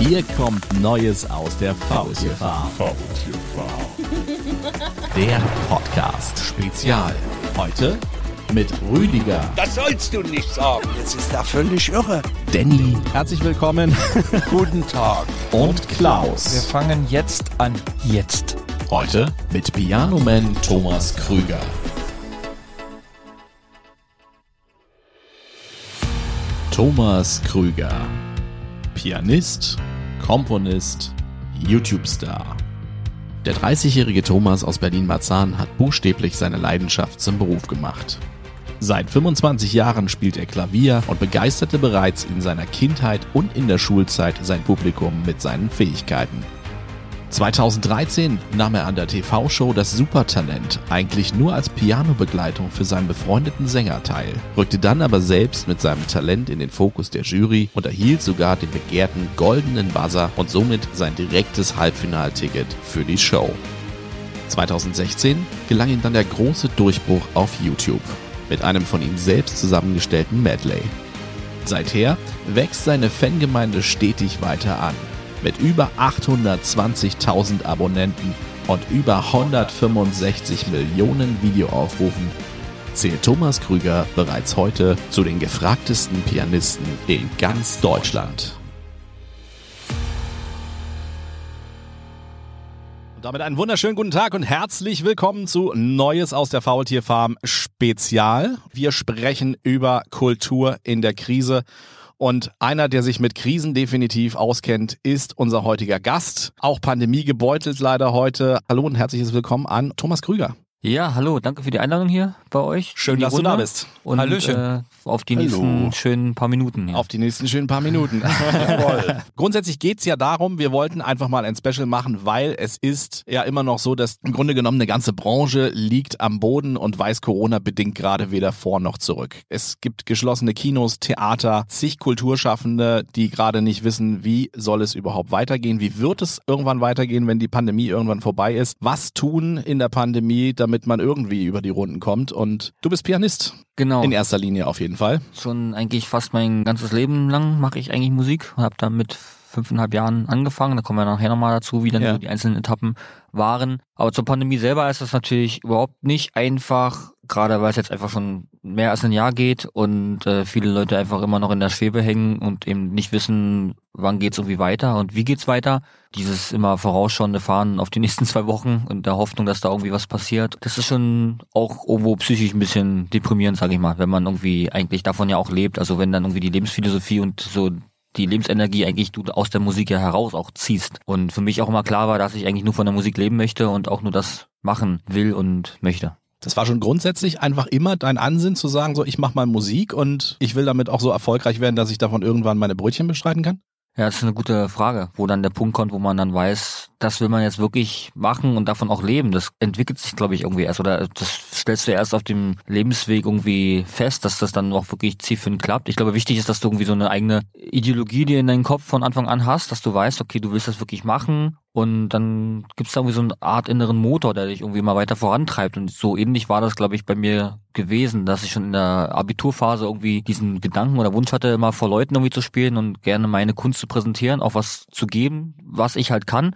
Hier kommt Neues aus der Faultierfarm. Der Podcast Spezial. Heute mit Rüdiger, Das sollst du nicht sagen. Jetzt ist er völlig irre. Danny. Herzlich willkommen. Guten Tag. Und Wir Klaus. fangen jetzt an. Jetzt. Heute mit Pianoman Thomas Krüger. Thomas Krüger. Pianist, Komponist, YouTube-Star. Der 30-jährige Thomas aus Berlin-Marzahn hat buchstäblich seine Leidenschaft zum Beruf gemacht. Seit 25 Jahren spielt er Klavier und begeisterte bereits in seiner Kindheit und in der Schulzeit sein Publikum mit seinen Fähigkeiten. 2013 nahm er an der TV-Show Das Supertalent eigentlich nur als Pianobegleitung für seinen befreundeten Sänger teil, rückte dann aber selbst mit seinem Talent in den Fokus der Jury und erhielt sogar den begehrten goldenen Buzzer und somit sein direktes Halbfinalticket für die Show. 2016 gelang ihm dann der große Durchbruch auf YouTube mit einem von ihm selbst zusammengestellten Medley. Seither wächst seine Fangemeinde stetig weiter an. Mit über 820.000 Abonnenten und über 165 Millionen Videoaufrufen zählt Thomas Krüger bereits heute zu den gefragtesten Pianisten in ganz Deutschland. Damit einen wunderschönen guten Tag und herzlich willkommen zu Neues aus der Faultierfarm Spezial. Wir sprechen über Kultur in der Krise. Und einer, der sich mit Krisen definitiv auskennt, ist unser heutiger Gast. Auch Pandemie gebeutelt leider heute. Hallo und herzliches Willkommen an Thomas Krüger. Ja, hallo, danke für die Einladung hier bei euch. Schön, dass du Runde. da bist. Und Hallöchen. Äh, auf die Hallo. nächsten schönen paar Minuten. Ja. Auf die nächsten schönen paar Minuten. Jawohl. Grundsätzlich geht's ja darum, wir wollten einfach mal ein Special machen, weil es ist ja immer noch so, dass im Grunde genommen eine ganze Branche liegt am Boden und weiß Corona bedingt gerade weder vor noch zurück. Es gibt geschlossene Kinos, Theater, zig Kulturschaffende, die gerade nicht wissen, wie soll es überhaupt weitergehen, wie wird es irgendwann weitergehen, wenn die Pandemie irgendwann vorbei ist. Was tun in der Pandemie, damit man irgendwie über die Runden kommt. Und du bist Pianist genau. in erster Linie auf jeden Fall. Schon eigentlich fast mein ganzes Leben lang mache ich eigentlich Musik. Habe da mit fünfeinhalb Jahren angefangen. Da kommen wir nachher nochmal dazu, wie dann Ja. so die einzelnen Etappen waren. Aber zur Pandemie selber ist das natürlich überhaupt nicht einfach, gerade weil es jetzt einfach schon mehr als ein Jahr geht und äh, viele Leute einfach immer noch in der Schwebe hängen und eben nicht wissen, wann geht's irgendwie weiter und wie geht's weiter. Dieses immer vorausschauende Fahren auf die nächsten zwei Wochen und der Hoffnung, dass da irgendwie was passiert. Das ist schon auch irgendwo psychisch ein bisschen deprimierend, sage ich mal, wenn man irgendwie eigentlich davon ja auch lebt. Also wenn dann irgendwie die Lebensphilosophie und so die Lebensenergie eigentlich du aus der Musik ja heraus auch ziehst. Und für mich auch immer klar war, dass ich eigentlich nur von der Musik leben möchte und auch nur das machen will und möchte. Das war schon grundsätzlich einfach immer dein Ansinn zu sagen, so ich mache mal Musik und ich will damit auch so erfolgreich werden, dass ich davon irgendwann meine Brötchen bestreiten kann? Ja, das ist eine gute Frage, wo dann der Punkt kommt, wo man dann weiß, das will man jetzt wirklich machen und davon auch leben. Das entwickelt sich, glaube ich, irgendwie erst oder das stellst du erst auf dem Lebensweg irgendwie fest, dass das dann auch wirklich zielführend klappt. Ich glaube, wichtig ist, dass du irgendwie so eine eigene Ideologie dir in deinen Kopf von Anfang an hast, dass du weißt, okay, du willst das wirklich machen und dann gibt's da irgendwie so eine Art inneren Motor, der dich irgendwie mal weiter vorantreibt. Und so ähnlich war das, glaube ich, bei mir gewesen, dass ich schon in der Abiturphase irgendwie diesen Gedanken oder Wunsch hatte, immer vor Leuten irgendwie zu spielen und gerne meine Kunst zu präsentieren, auch was zu geben, was ich halt kann.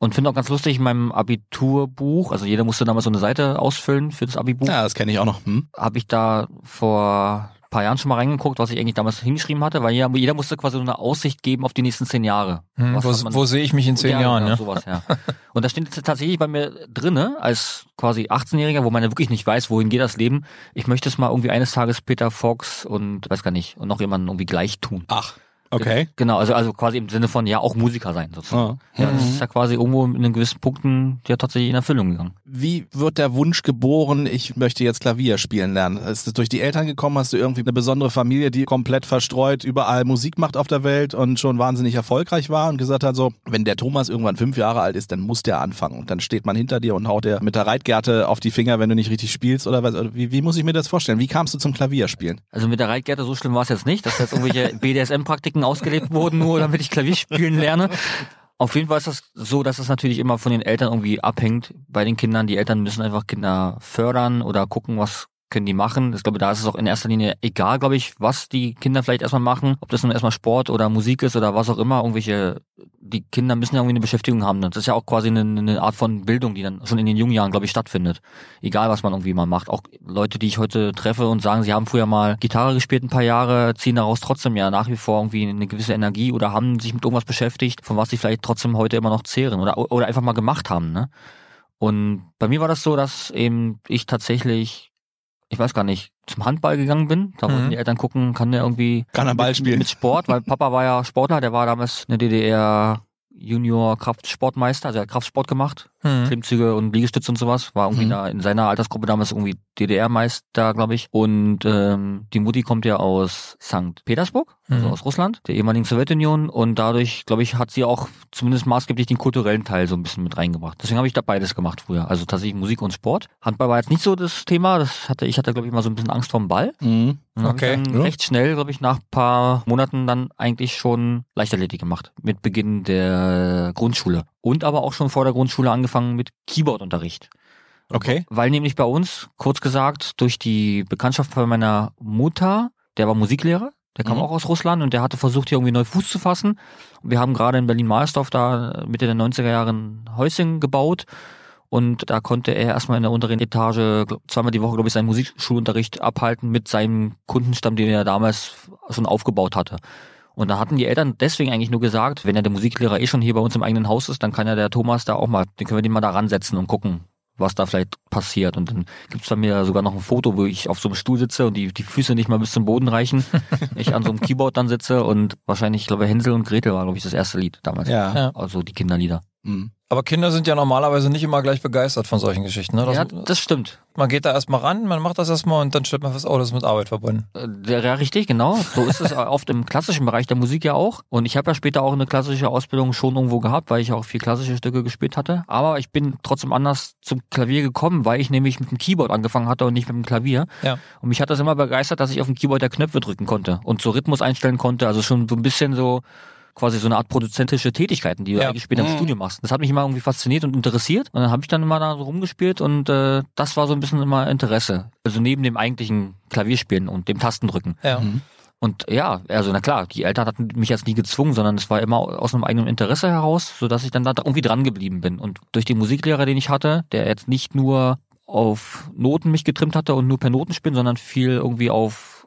Und finde auch ganz lustig in meinem Abiturbuch, also jeder musste damals so eine Seite ausfüllen für das Abibuch, Ja, das kenne ich auch noch. Hm? habe ich da vor paar Jahren schon mal reingeguckt, was ich eigentlich damals hingeschrieben hatte, weil jeder, jeder musste quasi so eine Aussicht geben auf die nächsten zehn Jahre. Hm, wo, wo sehe ich mich in zehn ja, Jahren? genau, Ja, sowas, ja. Und da steht jetzt tatsächlich bei mir drinne, als quasi 18-Jähriger, wo man ja wirklich nicht weiß, wohin geht das Leben. Ich möchte es mal irgendwie eines Tages Peter Fox und weiß gar nicht, und noch jemanden irgendwie gleich tun. Ach, okay. Genau, also, also quasi im Sinne von ja auch Musiker sein sozusagen. Ah. Ja, das ist ja quasi irgendwo in den gewissen Punkten ja tatsächlich in Erfüllung gegangen. Wie wird der Wunsch geboren, ich möchte jetzt Klavier spielen lernen? Ist das durch die Eltern gekommen? Hast du irgendwie eine besondere Familie, die komplett verstreut überall Musik macht auf der Welt und schon wahnsinnig erfolgreich war und gesagt hat so, wenn der Thomas irgendwann fünf Jahre alt ist, dann muss der anfangen. Und dann steht man hinter dir und haut dir mit der Reitgerte auf die Finger, wenn du nicht richtig spielst oder was? Wie, wie muss ich mir das vorstellen? Wie kamst du zum Klavierspielen? Also mit der Reitgerte so schlimm war es jetzt nicht, dass jetzt irgendwelche BDSM-Praktiken ausgelebt wurden, nur damit ich Klavier spielen lerne. Auf jeden Fall ist das so, dass es natürlich immer von den Eltern irgendwie abhängt bei den Kindern. Die Eltern müssen einfach Kinder fördern oder gucken, was können die machen. Ich glaube, da ist es auch in erster Linie egal, glaube ich, was die Kinder vielleicht erstmal machen, ob das nun erstmal Sport oder Musik ist oder was auch immer, irgendwelche, die Kinder müssen ja irgendwie eine Beschäftigung haben. Das ist ja auch quasi eine, eine Art von Bildung, die dann schon in den jungen Jahren, glaube ich, stattfindet. Egal, was man irgendwie mal macht. Auch Leute, die ich heute treffe und sagen, sie haben früher mal Gitarre gespielt ein paar Jahre, ziehen daraus trotzdem ja nach wie vor irgendwie eine gewisse Energie oder haben sich mit irgendwas beschäftigt, von was sie vielleicht trotzdem heute immer noch zehren oder, oder einfach mal gemacht haben, ne? Und bei mir war das so, dass eben ich tatsächlich ich weiß gar nicht, zum Handball gegangen bin. Da wollten Mhm. die Eltern gucken, kann der irgendwie Kann er Ball mit, spielen? mit Sport, weil Papa war ja Sportler, der war damals in der DDR Junior Kraftsportmeister, also er hat Kraftsport gemacht, Mhm. Klimmzüge und Liegestütze und sowas, war irgendwie Mhm. da in seiner Altersgruppe damals irgendwie DDR-Meister, glaube ich. Und ähm, die Mutti kommt ja aus St. Petersburg, also Mhm. aus Russland, der ehemaligen Sowjetunion und dadurch, glaube ich, hat sie auch zumindest maßgeblich den kulturellen Teil so ein bisschen mit reingebracht. Deswegen habe ich da beides gemacht früher, also tatsächlich Musik und Sport. Handball war jetzt nicht so das Thema, das hatte ich hatte glaube ich mal so ein bisschen Angst vorm Ball. Mhm. Okay. dann Ja. recht schnell, glaube ich, nach ein paar Monaten dann eigentlich schon Leichtathletik gemacht. Mit Beginn der Grundschule. Und aber auch schon vor der Grundschule angefangen mit Keyboardunterricht. Okay. Weil nämlich bei uns, kurz gesagt, durch die Bekanntschaft von meiner Mutter, der war Musiklehrer, der kam Mhm. auch aus Russland und der hatte versucht, hier irgendwie neu Fuß zu fassen. Und wir haben gerade in Berlin-Marsdorf da Mitte der 90er Jahre ein Häuschen gebaut. Und da konnte er erstmal in der unteren Etage zweimal die Woche, glaube ich, seinen Musikschulunterricht abhalten mit seinem Kundenstamm, den er damals schon aufgebaut hatte. Und da hatten die Eltern deswegen eigentlich nur gesagt, wenn ja der Musiklehrer eh schon hier bei uns im eigenen Haus ist, dann kann ja der Thomas da auch mal, den können wir den mal da ransetzen und gucken, was da vielleicht passiert. Und dann gibt's bei mir sogar noch ein Foto, wo ich auf so einem Stuhl sitze und die, die Füße nicht mal bis zum Boden reichen. ich an so einem Keyboard dann sitze und wahrscheinlich, ich glaube, Hänsel und Gretel war, glaube ich, das erste Lied damals. Ja. Ja. Also die Kinderlieder. Mhm. Aber Kinder sind ja normalerweise nicht immer gleich begeistert von solchen Geschichten. Ne? Das, ja, das stimmt. man geht da erstmal ran, man macht das erstmal und dann stellt man fest, oh, das ist mit Arbeit verbunden. Äh, der- Ja, richtig, genau. So ist es oft im klassischen Bereich der Musik ja auch. Und ich habe ja später auch eine klassische Ausbildung schon irgendwo gehabt, weil ich auch viel klassische Stücke gespielt hatte. Aber ich bin trotzdem anders zum Klavier gekommen, weil ich nämlich mit dem Keyboard angefangen hatte und nicht mit dem Klavier. Ja. Und mich hat das immer begeistert, dass ich auf dem Keyboard der Knöpfe drücken konnte und so Rhythmus einstellen konnte. Also schon so ein bisschen so quasi so eine Art produzentische Tätigkeiten, die du Ja. eigentlich später im Mhm. Studio machst. Das hat mich immer irgendwie fasziniert und interessiert. Und dann habe ich dann immer da so rumgespielt und äh, das war so ein bisschen immer Interesse. Also neben dem eigentlichen Klavierspielen und dem Tastendrücken. Ja. Mhm. Und ja, also na klar, die Eltern hatten mich jetzt nie gezwungen, sondern es war immer aus einem eigenen Interesse heraus, sodass ich dann da irgendwie dran geblieben bin. Und durch den Musiklehrer, den ich hatte, der jetzt nicht nur auf Noten mich getrimmt hatte und nur per Noten spielen, sondern viel irgendwie auf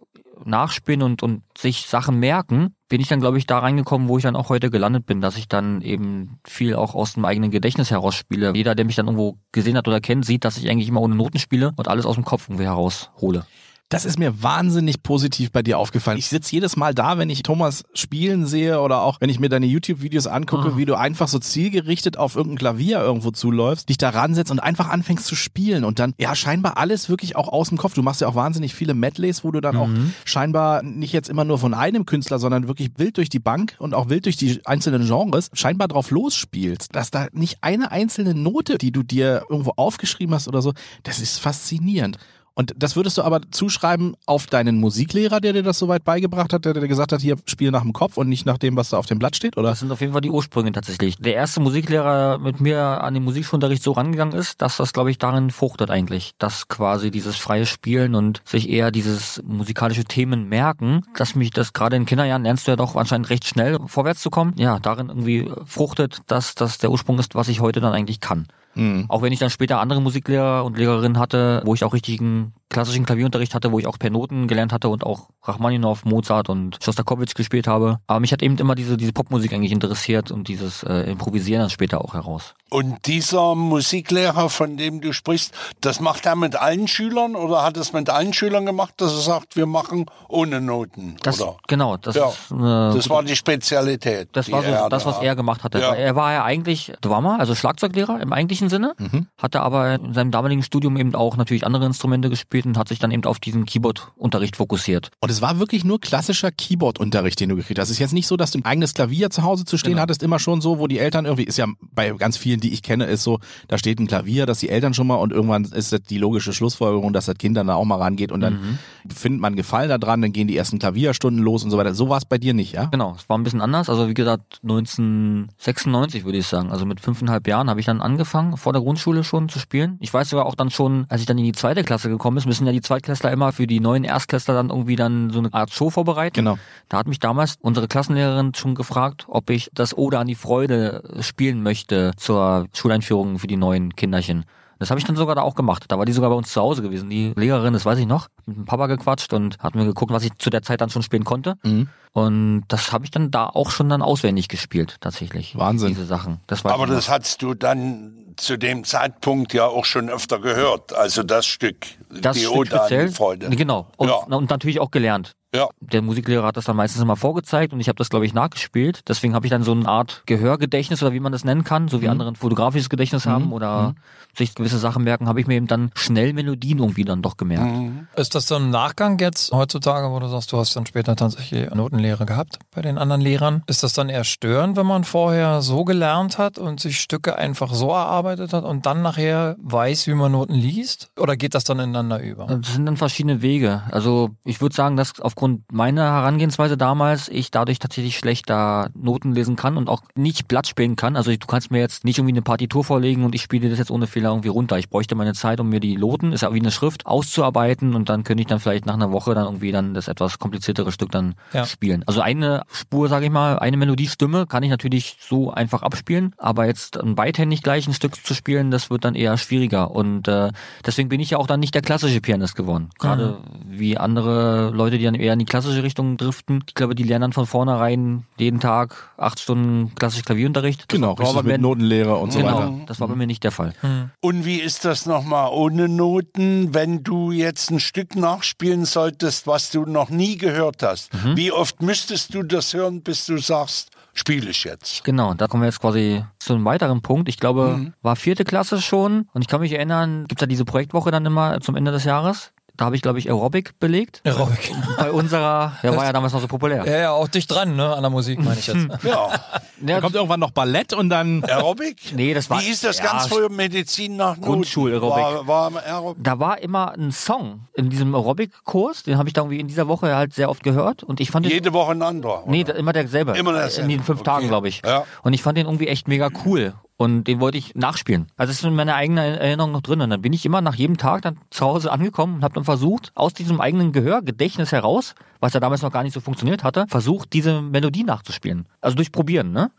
Nachspielen und, und sich Sachen merken, bin ich dann, glaube ich, da reingekommen, wo ich dann auch heute gelandet bin, dass ich dann eben viel auch aus dem eigenen Gedächtnis heraus spiele. Jeder, der mich dann irgendwo gesehen hat oder kennt, sieht, dass ich eigentlich immer ohne Noten spiele und alles aus dem Kopf irgendwie heraushole. Das ist mir wahnsinnig positiv bei dir aufgefallen. Ich sitze jedes Mal da, wenn ich Thomas spielen sehe oder auch wenn ich mir deine YouTube-Videos angucke, Ah. wie du einfach so zielgerichtet auf irgendein Klavier irgendwo zuläufst, dich da ransetzt und einfach anfängst zu spielen und dann, ja, scheinbar alles wirklich auch aus dem Kopf. Du machst ja auch wahnsinnig viele Medleys, wo du dann auch Mhm. scheinbar nicht jetzt immer nur von einem Künstler, sondern wirklich wild durch die Bank und auch wild durch die einzelnen Genres scheinbar drauf losspielst. Dass da nicht eine einzelne Note, die du dir irgendwo aufgeschrieben hast oder so, das ist faszinierend. Und das würdest du aber zuschreiben auf deinen Musiklehrer, der dir das soweit beigebracht hat, der dir gesagt hat, hier spiel nach dem Kopf und nicht nach dem, was da auf dem Blatt steht, oder? Das sind auf jeden Fall die Ursprünge tatsächlich. Der erste Musiklehrer mit mir an den Musikschulunterricht so rangegangen ist, dass das, glaube ich, darin fruchtet eigentlich. Dass quasi dieses freie Spielen und sich eher dieses musikalische Themen merken, dass mich das gerade in Kinderjahren lernst du ja doch anscheinend recht schnell vorwärts zu kommen. Ja, darin irgendwie fruchtet, dass das der Ursprung ist, was ich heute dann eigentlich kann. Mhm. Auch wenn ich dann später andere Musiklehrer und Lehrerinnen hatte, wo ich auch richtigen klassischen Klavierunterricht hatte, wo ich auch per Noten gelernt hatte und auch Rachmaninoff, Mozart und Shostakovich gespielt habe. Aber mich hat eben immer diese, diese Popmusik eigentlich interessiert und dieses äh, Improvisieren dann später auch heraus. Und dieser Musiklehrer, von dem du sprichst, das macht er mit allen Schülern oder hat es mit allen Schülern gemacht, dass er sagt, wir machen ohne Noten? Das, oder? genau, das Ja, ist eine Das war die Spezialität. Das die war so das, da- was er gemacht hatte. Ja. Er war ja eigentlich Drummer, also Schlagzeuglehrer im eigentlichen Sinne, Mhm. hatte aber in seinem damaligen Studium eben auch natürlich andere Instrumente gespielt und hat sich dann eben auf diesen Keyboard-Unterricht fokussiert. Und es war wirklich nur klassischer Keyboard-Unterricht, den du gekriegt hast. Es ist jetzt nicht so, dass du ein eigenes Klavier zu Hause zu stehen Genau. hattest, immer schon so, wo die Eltern irgendwie, ist ja bei ganz vielen, die ich kenne, ist so, da steht ein Klavier, dass die Eltern schon mal und irgendwann ist das die logische Schlussfolgerung, dass das Kind dann da auch mal rangeht und dann Mhm. findet man Gefallen daran, dann gehen die ersten Klavierstunden los und so weiter. So war es bei dir nicht, ja? Genau, es war ein bisschen anders. Also wie gesagt, 1996 würde ich sagen. Also mit fünfeinhalb Jahren habe ich dann angefangen, vor der Grundschule schon zu spielen. Ich weiß sogar auch dann schon, als ich dann in die zweite Klasse gekommen ist, müssen ja die Zweitklässler immer für die neuen Erstklässler dann irgendwie dann so eine Art Show vorbereiten. Genau. Da hat mich damals unsere Klassenlehrerin schon gefragt, ob ich das Ode an die Freude spielen möchte zur Schuleinführung für die neuen Kinderchen. Das habe ich dann sogar da auch gemacht. Da war die sogar bei uns zu Hause gewesen. Die Lehrerin, das weiß ich noch, mit dem Papa gequatscht und hat mir geguckt, was ich zu der Zeit dann schon spielen konnte. Mhm. Und das habe ich dann da auch schon dann auswendig gespielt, tatsächlich. Wahnsinn. Diese Sachen. Das Aber das hattest du dann zu dem Zeitpunkt ja auch schon öfter gehört. Also das Stück, das die Stück speziell, die Freude. Genau. Und, Ja. und natürlich auch gelernt. Ja. Der Musiklehrer hat das dann meistens immer vorgezeigt und ich habe das, glaube ich, nachgespielt. Deswegen habe ich dann so eine Art Gehörgedächtnis oder wie man das nennen kann, so wie Mhm. andere ein fotografisches Gedächtnis haben oder sich gewisse Sachen merken, habe ich mir eben dann schnell Melodien irgendwie dann doch gemerkt. Mhm. Ist das so ein Nachgang jetzt heutzutage, wo du sagst, du hast dann später tatsächlich Notenlehre gehabt bei den anderen Lehrern? Ist das dann eher störend, wenn man vorher so gelernt hat und sich Stücke einfach so erarbeitet hat und dann nachher weiß, wie man Noten liest? Oder geht das dann ineinander über? Das sind dann verschiedene Wege. Also ich würde sagen, dass aufgrund meiner Herangehensweise damals ich dadurch tatsächlich schlechter Noten lesen kann und auch nicht Blatt spielen kann. Also du kannst mir jetzt nicht irgendwie eine Partitur vorlegen und ich spiele das jetzt ohne Fehler irgendwie runter. Ich bräuchte meine Zeit, um mir die Noten, ist ja wie eine Schrift, auszuarbeiten und dann könnte ich dann vielleicht nach einer Woche dann irgendwie dann das etwas kompliziertere Stück dann Ja. spielen. Also eine Spur, sage ich mal, eine Melodiestimme kann ich natürlich so einfach abspielen, aber jetzt ein beidhändig gleich ein Stück zu spielen, das wird dann eher schwieriger und äh, deswegen bin ich ja auch dann nicht der klassische Pianist geworden. Gerade wie andere Leute, die dann eher in die klassische Richtung driften. Ich glaube, die lernen dann von vornherein jeden Tag acht Stunden klassisch Klavierunterricht. Das Genau, richtig mit Notenlehre und so Genau, weiter. das war bei mir nicht der Fall. Und wie ist das nochmal ohne Noten, wenn du jetzt ein Stück nachspielen solltest, was du noch nie gehört hast? Mhm. Wie oft müsstest du das hören, bis du sagst, spiele ich jetzt? Genau, da kommen wir jetzt quasi zu einem weiteren Punkt. Ich glaube, Mhm. war vierte Klasse schon und ich kann mich erinnern, gibt ja diese Projektwoche dann immer zum Ende des Jahres. Da habe ich, glaube ich, Aerobic belegt. Aerobic. Bei unserer, der war ja damals noch so populär. Ja, ja, auch dicht dran, ne, an der Musik, meine ich jetzt. Ja, Ja, Da kommt irgendwann noch Ballett und dann Aerobic? Nee, das war- Wie ist das ja, ganz früher Medizin nach? Grundschul-Aerobic. War, war Aerobic? da war immer ein Song in diesem Aerobic-Kurs, den habe ich da irgendwie in dieser Woche halt sehr oft gehört und ich fand den, Jede Woche ein anderer. nee, oder? immer derselbe. Immer derselbe. In den fünf Okay. Tagen, glaube ich. Ja. Und ich fand den irgendwie echt mega cool. Und den wollte ich nachspielen. Also es ist in meiner eigenen Erinnerung noch drin. Und dann bin ich immer nach jedem Tag dann zu Hause angekommen und habe dann versucht, aus diesem eigenen Gehör, Gedächtnis heraus, was ja damals noch gar nicht so funktioniert hatte, versucht, diese Melodie nachzuspielen. Also durch Probieren, ne?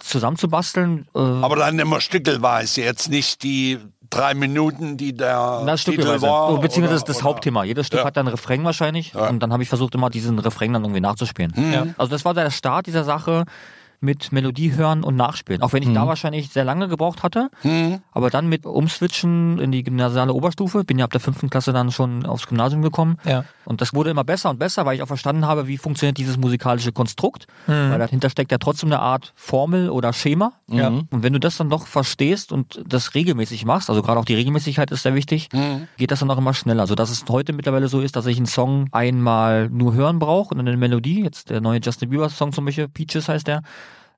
Zusammenzubasteln. Äh, Aber dann immer stückelweise, jetzt nicht die drei Minuten, die der Na, Titel war. Oh, Beziehungsweise das, oder- das oder- Hauptthema. Jedes Stück Ja. hat dann einen Refrain wahrscheinlich. Und dann habe ich versucht, immer diesen Refrain dann irgendwie nachzuspielen. Ja. Also das war der Start dieser Sache mit Melodie hören und nachspielen. Auch wenn ich da wahrscheinlich sehr lange gebraucht hatte. Aber dann mit Umswitchen in die gymnasiale Oberstufe, bin ja ab der fünften Klasse dann schon aufs Gymnasium gekommen. Ja. Und das wurde immer besser und besser, weil ich auch verstanden habe, wie funktioniert dieses musikalische Konstrukt. Weil dahinter steckt ja trotzdem eine Art Formel oder Schema. Ja. Und wenn du das dann doch verstehst und das regelmäßig machst, also gerade auch die Regelmäßigkeit ist sehr wichtig, geht das dann auch immer schneller. So dass es heute mittlerweile so ist, dass ich einen Song einmal nur hören brauche und eine Melodie, jetzt der neue Justin Bieber Song zum Beispiel, Peaches heißt der,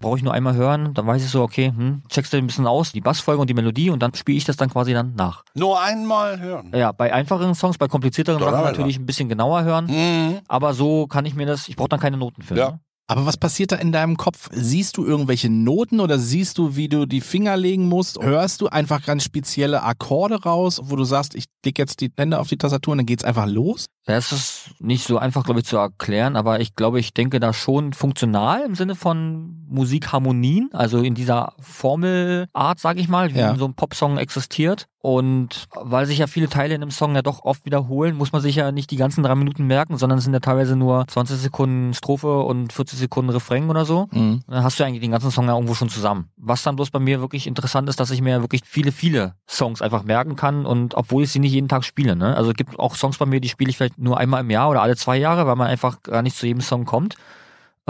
brauche ich nur einmal hören, dann weiß ich so, okay, hm, checkst du ein bisschen aus, die Bassfolge und die Melodie und dann spiele ich das dann quasi dann nach. Nur einmal hören. Ja, bei einfacheren Songs, bei komplizierteren Sachen natürlich ein bisschen genauer hören, Mhm. aber so kann ich mir das, ich brauche dann keine Noten für. Ja. Ne? Aber was passiert da in deinem Kopf? Siehst du irgendwelche Noten oder siehst du, wie du die Finger legen musst? Hörst du einfach ganz spezielle Akkorde raus, wo du sagst, ich leg jetzt die Hände auf die Tastatur und dann geht's einfach los? Ja, es ist nicht so einfach, glaube ich, zu erklären, aber ich glaube, ich denke da schon funktional im Sinne von Musikharmonien, also in dieser Formelart, sage ich mal, wie Ja. so ein Popsong existiert. Und weil sich ja viele Teile in einem Song ja doch oft wiederholen, muss man sich ja nicht die ganzen drei Minuten merken, sondern es sind ja teilweise nur 20 Sekunden Strophe und 40 Sekunden Refrain oder so. Mhm. Dann hast du eigentlich den ganzen Song ja irgendwo schon zusammen. Was dann bloß bei mir wirklich interessant ist, dass ich mir wirklich viele, viele Songs einfach merken kann und obwohl ich sie nicht jeden Tag spiele. Ne? Also es gibt auch Songs bei mir, die spiele ich vielleicht nur einmal im Jahr oder alle zwei Jahre, weil man einfach gar nicht zu jedem Song kommt.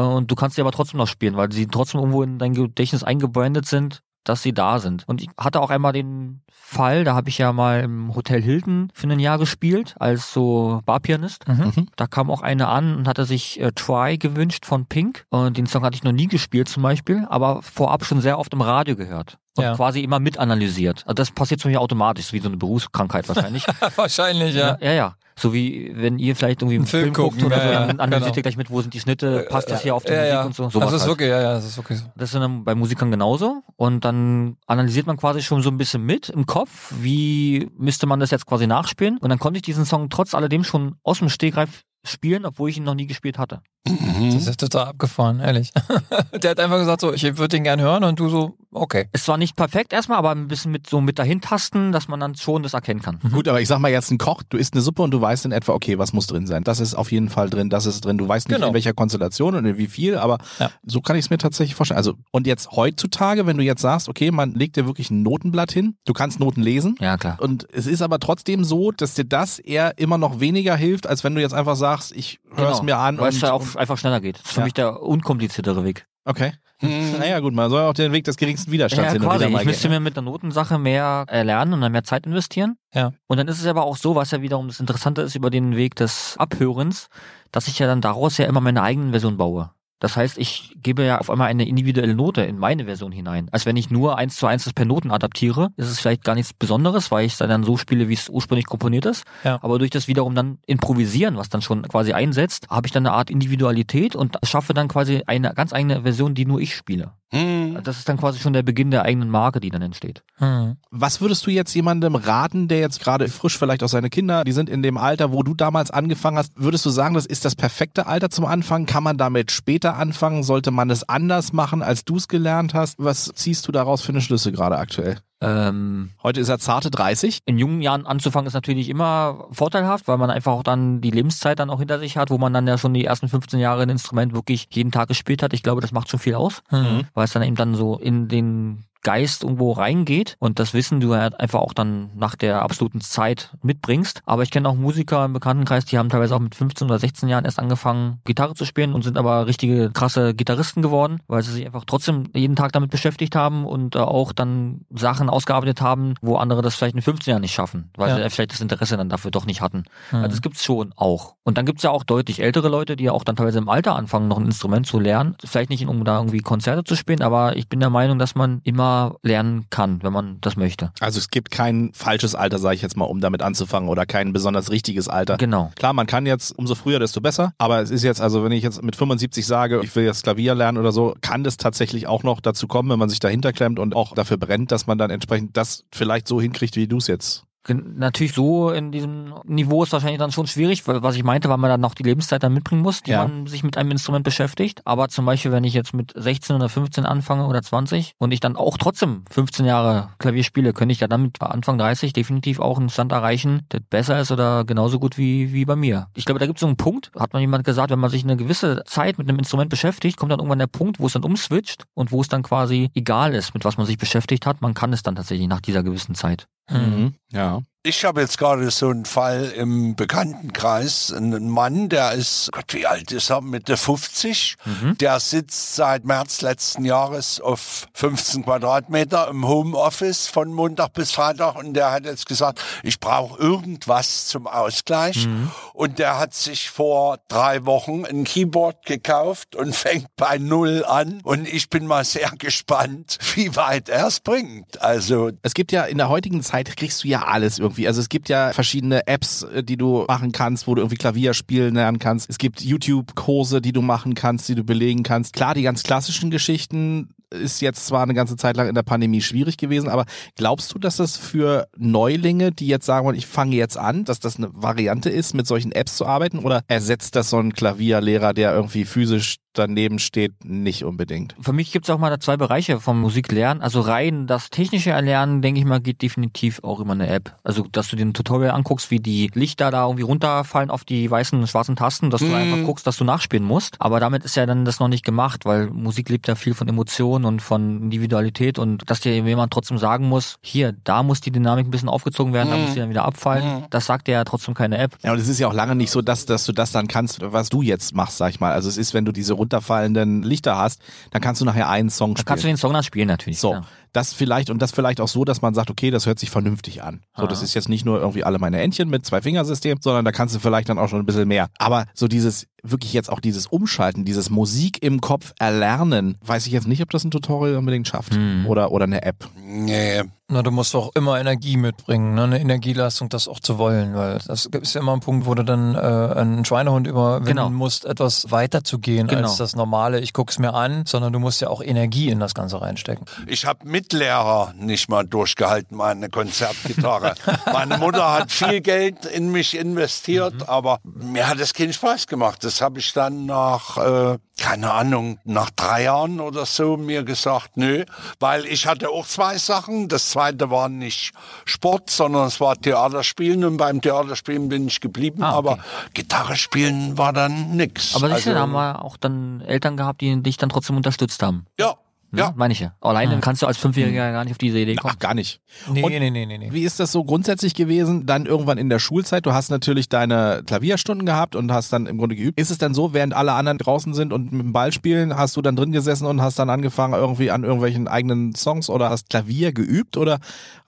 Äh, Und du kannst sie aber trotzdem noch spielen, weil sie trotzdem irgendwo in dein Gedächtnis eingebrandet sind, dass sie da sind. Und ich hatte auch einmal den Fall, da habe ich ja mal im Hotel Hilton für ein Jahr gespielt, als so Barpianist. Da kam auch eine an und hatte sich äh, Try gewünscht von Pink. Und den Song hatte ich noch nie gespielt zum Beispiel, aber vorab schon sehr oft im Radio gehört. Und Ja. quasi immer mitanalysiert. Also das passiert zum Beispiel automatisch, wie so eine Berufskrankheit wahrscheinlich. Wahrscheinlich, ja. ja, ja. So wie wenn ihr vielleicht irgendwie einen, Einen Film Film, guckt oder so, ja, ja, dann analysiert genau. ihr gleich mit, wo sind die Schnitte, passt das hier auf die ja, Musik und so. Das Sowas ist halt. wirklich, ja, ja, das ist wirklich so. Das ist dann bei Musikern genauso. Und dann analysiert man quasi schon so ein bisschen mit im Kopf, wie müsste man das jetzt quasi nachspielen. Und dann konnte ich diesen Song trotz alledem schon aus dem Stegreif spielen, obwohl ich ihn noch nie gespielt hatte. Mhm. Das ist total abgefahren, ehrlich. Der hat einfach gesagt so, ich würde den gern hören und du so, okay. Es war nicht perfekt erstmal, aber ein bisschen mit so mit dahin tasten, dass man dann schon das erkennen kann. Gut, aber ich sag mal jetzt ein Koch, du isst eine Suppe und du weißt in etwa, okay, was muss drin sein. Das ist auf jeden Fall drin, das ist drin. Du weißt nicht Genau. in welcher Konstellation und in wie viel, aber Ja. so kann ich es mir tatsächlich vorstellen. Also und jetzt heutzutage, wenn du jetzt sagst, okay, man legt dir wirklich ein Notenblatt hin, du kannst Noten lesen. Ja, klar. Und es ist aber trotzdem so, dass dir das eher immer noch weniger hilft, als wenn du jetzt einfach sagst, ich höre es mir an Genau. Weil es und, ja auch einfach schneller geht. Das ist für Ja. mich der unkompliziertere Weg. okay. Mhm. Naja, gut, man soll auch den Weg des geringsten Widerstands Ja, hin und quasi. Ich müsste gehen. mir mit der Notensache mehr erlernen und dann mehr Zeit investieren. Ja. Und dann ist es aber auch so, was ja wiederum das Interessante ist über den Weg des Abhörens, dass ich ja dann daraus ja immer meine eigenen Version baue. Das heißt, ich gebe ja auf einmal eine individuelle Note in meine Version hinein. Als wenn ich nur eins zu eins das per Noten adaptiere, ist es vielleicht gar nichts Besonderes, weil ich es dann so spiele, wie es ursprünglich komponiert ist. Ja. Aber durch das wiederum dann improvisieren, was dann schon quasi einsetzt, habe ich dann eine Art Individualität und schaffe dann quasi eine ganz eigene Version, die nur ich spiele. Mhm. Das ist dann quasi schon der Beginn der eigenen Marke, die dann entsteht. Hm. Was würdest du jetzt jemandem raten, der jetzt gerade frisch vielleicht auch seine Kinder, die sind in dem Alter, wo du damals angefangen hast, würdest du sagen, das ist das perfekte Alter zum Anfangen? Kann man damit später anfangen? Sollte man es anders machen, als du es gelernt hast? Was ziehst du daraus für eine Schlüsse gerade aktuell? Ähm, Heute ist er zarte 30. in jungen Jahren anzufangen ist natürlich immer vorteilhaft, weil man einfach auch dann die Lebenszeit dann auch hinter sich hat, wo man dann ja schon die ersten 15 Jahre ein Instrument wirklich jeden Tag gespielt hat. Ich glaube, das macht schon viel aus, Hm. weil es dann eben dann so in den Geist irgendwo reingeht und das Wissen du halt einfach auch dann nach der absoluten Zeit mitbringst. Aber ich kenne auch Musiker im Bekanntenkreis, die haben teilweise auch mit 15 oder 16 Jahren erst angefangen, Gitarre zu spielen und sind aber richtige krasse Gitarristen geworden, weil sie sich einfach trotzdem jeden Tag damit beschäftigt haben und äh, auch dann Sachen ausgearbeitet haben, wo andere das vielleicht in 15 Jahren nicht schaffen, weil Ja. sie vielleicht das Interesse dann dafür doch nicht hatten. Hm. Also das gibt's schon auch. Und dann gibt's ja auch deutlich ältere Leute, die ja auch dann teilweise im Alter anfangen, noch ein Instrument zu lernen. Vielleicht nicht, um da irgendwie Konzerte zu spielen, aber ich bin der Meinung, dass man immer lernen kann, wenn man das möchte. Also es gibt kein falsches Alter, sage ich jetzt mal, um damit anzufangen oder kein besonders richtiges Alter. Genau. Klar, man kann jetzt umso früher, desto besser. Aber es ist jetzt, also wenn ich jetzt mit 75 sage, ich will jetzt Klavier lernen oder so, kann das tatsächlich auch noch dazu kommen, wenn man sich dahinter klemmt und auch dafür brennt, dass man dann entsprechend das vielleicht so hinkriegt, wie du es jetzt. Natürlich so in diesem Niveau ist wahrscheinlich dann schon schwierig, weil, was ich meinte, weil man dann noch die Lebenszeit dann mitbringen muss, die Ja. man sich mit einem Instrument beschäftigt. Aber zum Beispiel, wenn ich jetzt mit 16 oder 15 anfange oder 20 und ich dann auch trotzdem 15 Jahre Klavier spiele, könnte ich ja dann mit Anfang 30 definitiv auch einen Stand erreichen, der besser ist oder genauso gut wie, wie bei mir. Ich glaube, da gibt es so einen Punkt, hat man jemand gesagt, wenn man sich eine gewisse Zeit mit einem Instrument beschäftigt, kommt dann irgendwann der Punkt, wo es dann umswitcht und wo es dann quasi egal ist, mit was man sich beschäftigt hat. Man kann es dann tatsächlich nach dieser gewissen Zeit. Hm. Ja. Ich habe jetzt gerade so einen Fall im Bekanntenkreis. Ein Mann, der ist, Gott, wie alt ist er? Mitte 50. Mhm. Der sitzt seit März letzten Jahres auf 15 Quadratmeter im Homeoffice von Montag bis Freitag und der hat jetzt gesagt, ich brauche irgendwas zum Ausgleich. Mhm. Und der hat sich vor drei Wochen ein Keyboard gekauft und fängt bei Null an. Und ich bin mal sehr gespannt, wie weit er es bringt. Also Es gibt ja in der heutigen Zeit kriegst du ja alles irgendwie. Also es gibt ja verschiedene Apps, äh, die du machen kannst, wo du irgendwie Klavier spielen lernen kannst. Es gibt YouTube-Kurse, die du machen kannst, die du belegen kannst. Klar, die ganz klassischen Geschichten ist jetzt zwar eine ganze Zeit lang in der Pandemie schwierig gewesen, aber glaubst du, dass das für Neulinge, die jetzt sagen wollen, ich fange jetzt an, dass das eine Variante ist, mit solchen Apps zu arbeiten? Oder ersetzt das so ein Klavierlehrer, der irgendwie physisch daneben steht, nicht unbedingt? Für mich gibt es auch mal da zwei Bereiche vom Musiklernen. Also rein das technische Erlernen, denke ich mal, geht definitiv auch über eine App. Also, dass du dir ein Tutorial anguckst, wie die Lichter da irgendwie runterfallen auf die weißen und schwarzen Tasten, dass du Mhm. einfach guckst, dass du nachspielen musst. Aber damit ist ja dann das noch nicht gemacht, weil Musik lebt ja viel von Emotionen und von Individualität und dass dir jemand trotzdem sagen muss, hier, da muss die Dynamik ein bisschen aufgezogen werden, da Mhm. muss die dann wieder abfallen. Mhm. Das sagt dir ja trotzdem keine App. Ja, und es ist ja auch lange nicht so, dass, dass du das dann kannst, was du jetzt machst, sag ich mal. Also es ist, wenn du diese runterfallenden Lichter hast, dann kannst du nachher einen Song spielen. kannst du den Song dann spielen natürlich. so, Ja. Das vielleicht und das vielleicht auch so, dass man sagt, okay, das hört sich vernünftig an. So, das ist jetzt nicht nur irgendwie alle meine Entchen mit zwei Fingersystem, sondern da kannst du vielleicht dann auch schon ein bisschen mehr. Aber so dieses wirklich jetzt auch dieses Umschalten, dieses Musik im Kopf erlernen, weiß ich jetzt nicht, ob das ein Tutorial unbedingt schafft oder oder eine App. Nee. Na, du musst auch immer Energie mitbringen, ne? eine Energieleistung, das auch zu wollen, weil das ist ja immer ein Punkt, wo du dann äh, einen Schweinehund überwinden Genau. musst, etwas weiter zu gehen Genau. als das normale, ich guck's mir an, sondern du musst ja auch Energie in das Ganze reinstecken. Ich habe mit Lehrer nicht mal durchgehalten, meine Konzertgitarre. meine Mutter hat viel Geld in mich investiert, aber mir hat es keinen Spaß gemacht. Das habe ich dann nach, äh, keine Ahnung, nach drei Jahren oder so mir gesagt, nö, weil ich hatte auch zwei Sachen. Das zweite war nicht Sport, sondern es war Theaterspielen und beim Theaterspielen bin ich geblieben, Ah, okay. aber Gitarre spielen war dann nix. Aber du, Also, haben wir auch dann Eltern gehabt, die dich dann trotzdem unterstützt haben. ja, Ne? ja. Meine ich ja. Alleine kannst du als Fünfjähriger gar nicht auf diese Idee kommen. Ach, gar nicht. Nee, Und- nee, nee, nee, nee. Wie ist das so grundsätzlich gewesen? Dann irgendwann in der Schulzeit, du hast natürlich deine Klavierstunden gehabt und hast dann im Grunde geübt. Ist es dann so, während alle anderen draußen sind und mit dem Ball spielen, hast du dann drin gesessen und hast dann angefangen irgendwie an irgendwelchen eigenen Songs oder hast Klavier geübt oder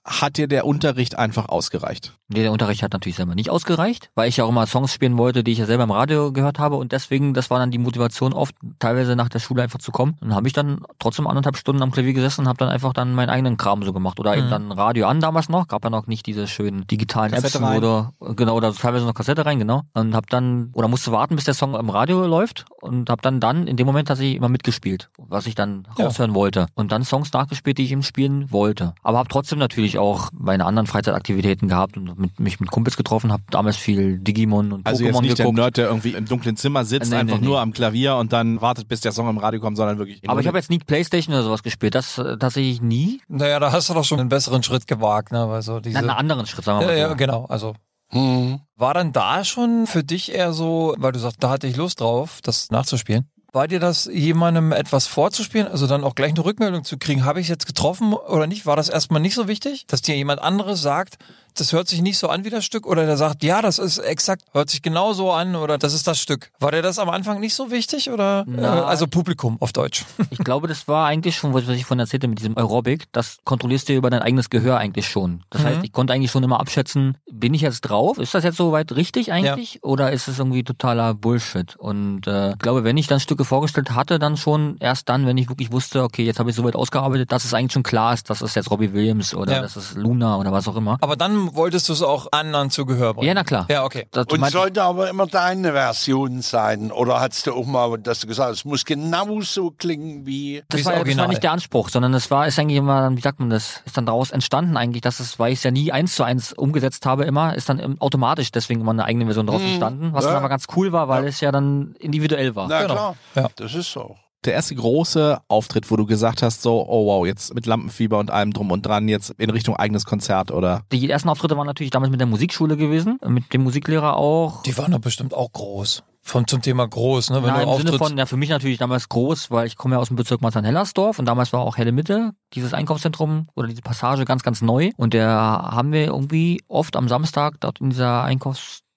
hat dir der Unterricht einfach ausgereicht? Nee, der Unterricht hat natürlich selber nicht ausgereicht, weil ich ja auch immer Songs spielen wollte, die ich ja selber im Radio gehört habe und deswegen, das war dann die Motivation oft, teilweise nach der Schule einfach zu kommen. Und dann habe ich dann trotzdem anderthalb Stunden am Klavier gesessen und habe dann einfach dann meinen eigenen Kram so gemacht. Oder eben dann Radio an damals noch, gab ja noch nicht diese schönen digitalen Kassette Apps rein. oder genau, oder teilweise noch Kassette rein, genau. Und habe dann, oder musste warten, bis der Song im Radio läuft und habe dann dann in dem Moment tatsächlich immer mitgespielt, was ich dann Ja. raushören wollte. Und dann Songs nachgespielt, die ich eben spielen wollte. Aber habe trotzdem natürlich auch meine anderen Freizeitaktivitäten gehabt und mit, mich mit Kumpels getroffen, habe damals viel Digimon und Also jetzt Pokémon nicht geguckt. der Nerd, der irgendwie im dunklen Zimmer sitzt, Nee, nee, einfach nee. nur am Klavier und dann wartet, bis der Song im Radio kommt, sondern wirklich. Aber ich habe jetzt nie Playstation oder sowas gespielt, das äh, tatsächlich nie. Naja, da hast du doch schon einen besseren Schritt gewagt, ne? Weil so diese. Na, einen anderen Schritt, sagen wir ja, mal. ja, so. genau. Also Hm. war dann da schon für dich eher so, weil du sagst, da hatte ich Lust drauf, das nachzuspielen? War dir das, jemandem etwas vorzuspielen, also dann auch gleich eine Rückmeldung zu kriegen, habe ich es jetzt getroffen oder nicht? War das erstmal nicht so wichtig, dass dir jemand anderes sagt, das hört sich nicht so an wie das Stück oder der sagt, ja, das ist exakt, hört sich genau so an oder das ist das Stück. War dir das am Anfang nicht so wichtig oder? Äh, also Publikum auf Deutsch. Ich glaube, das war eigentlich schon, was ich von erzählte mit diesem Aerobic, das kontrollierst du über dein eigenes Gehör eigentlich schon. Das Mhm. heißt, ich konnte eigentlich schon immer abschätzen, bin ich jetzt drauf? Ist das jetzt soweit richtig eigentlich? Oder ist es irgendwie totaler Bullshit? Und äh, ich glaube, wenn ich dann Stücke vorgestellt hatte, dann schon erst dann, wenn ich wirklich wusste, okay, jetzt habe ich soweit ausgearbeitet, dass es eigentlich schon klar ist, das ist jetzt Robbie Williams oder Ja. das ist Luna oder was auch immer. Aber dann wolltest du es auch anderen zu Gehör bringen. Ja, na klar. Ja, okay. Das, Und sollte aber immer deine Version sein. Oder hast du auch mal, dass du gesagt hast, es muss genauso klingen wie. Das war, das war nicht der Anspruch, sondern das war, ist eigentlich immer, wie sagt man das, ist dann daraus entstanden eigentlich, dass es, weil ich es ja nie eins zu eins umgesetzt habe immer, ist dann automatisch deswegen immer eine eigene Version daraus entstanden, was Ja. dann aber ganz cool war, weil es ja dann individuell war. Na Genau. klar, Ja. das ist so. Der erste große Auftritt, wo du gesagt hast, so, oh wow, jetzt mit Lampenfieber und allem drum und dran, jetzt in Richtung eigenes Konzert oder Die ersten Auftritte waren natürlich damals mit der Musikschule gewesen, mit dem Musiklehrer auch. Die waren doch bestimmt auch groß. Von zum Thema groß, ne? Wenn Na, du im Sinne auftrittst. von, ja, für mich natürlich damals groß, weil ich komme ja aus dem Bezirk Marzahn-Hellersdorf und damals war auch Helle Mitte, dieses Einkaufszentrum oder diese Passage ganz, ganz neu. Und der haben wir irgendwie oft am Samstag dort in dieser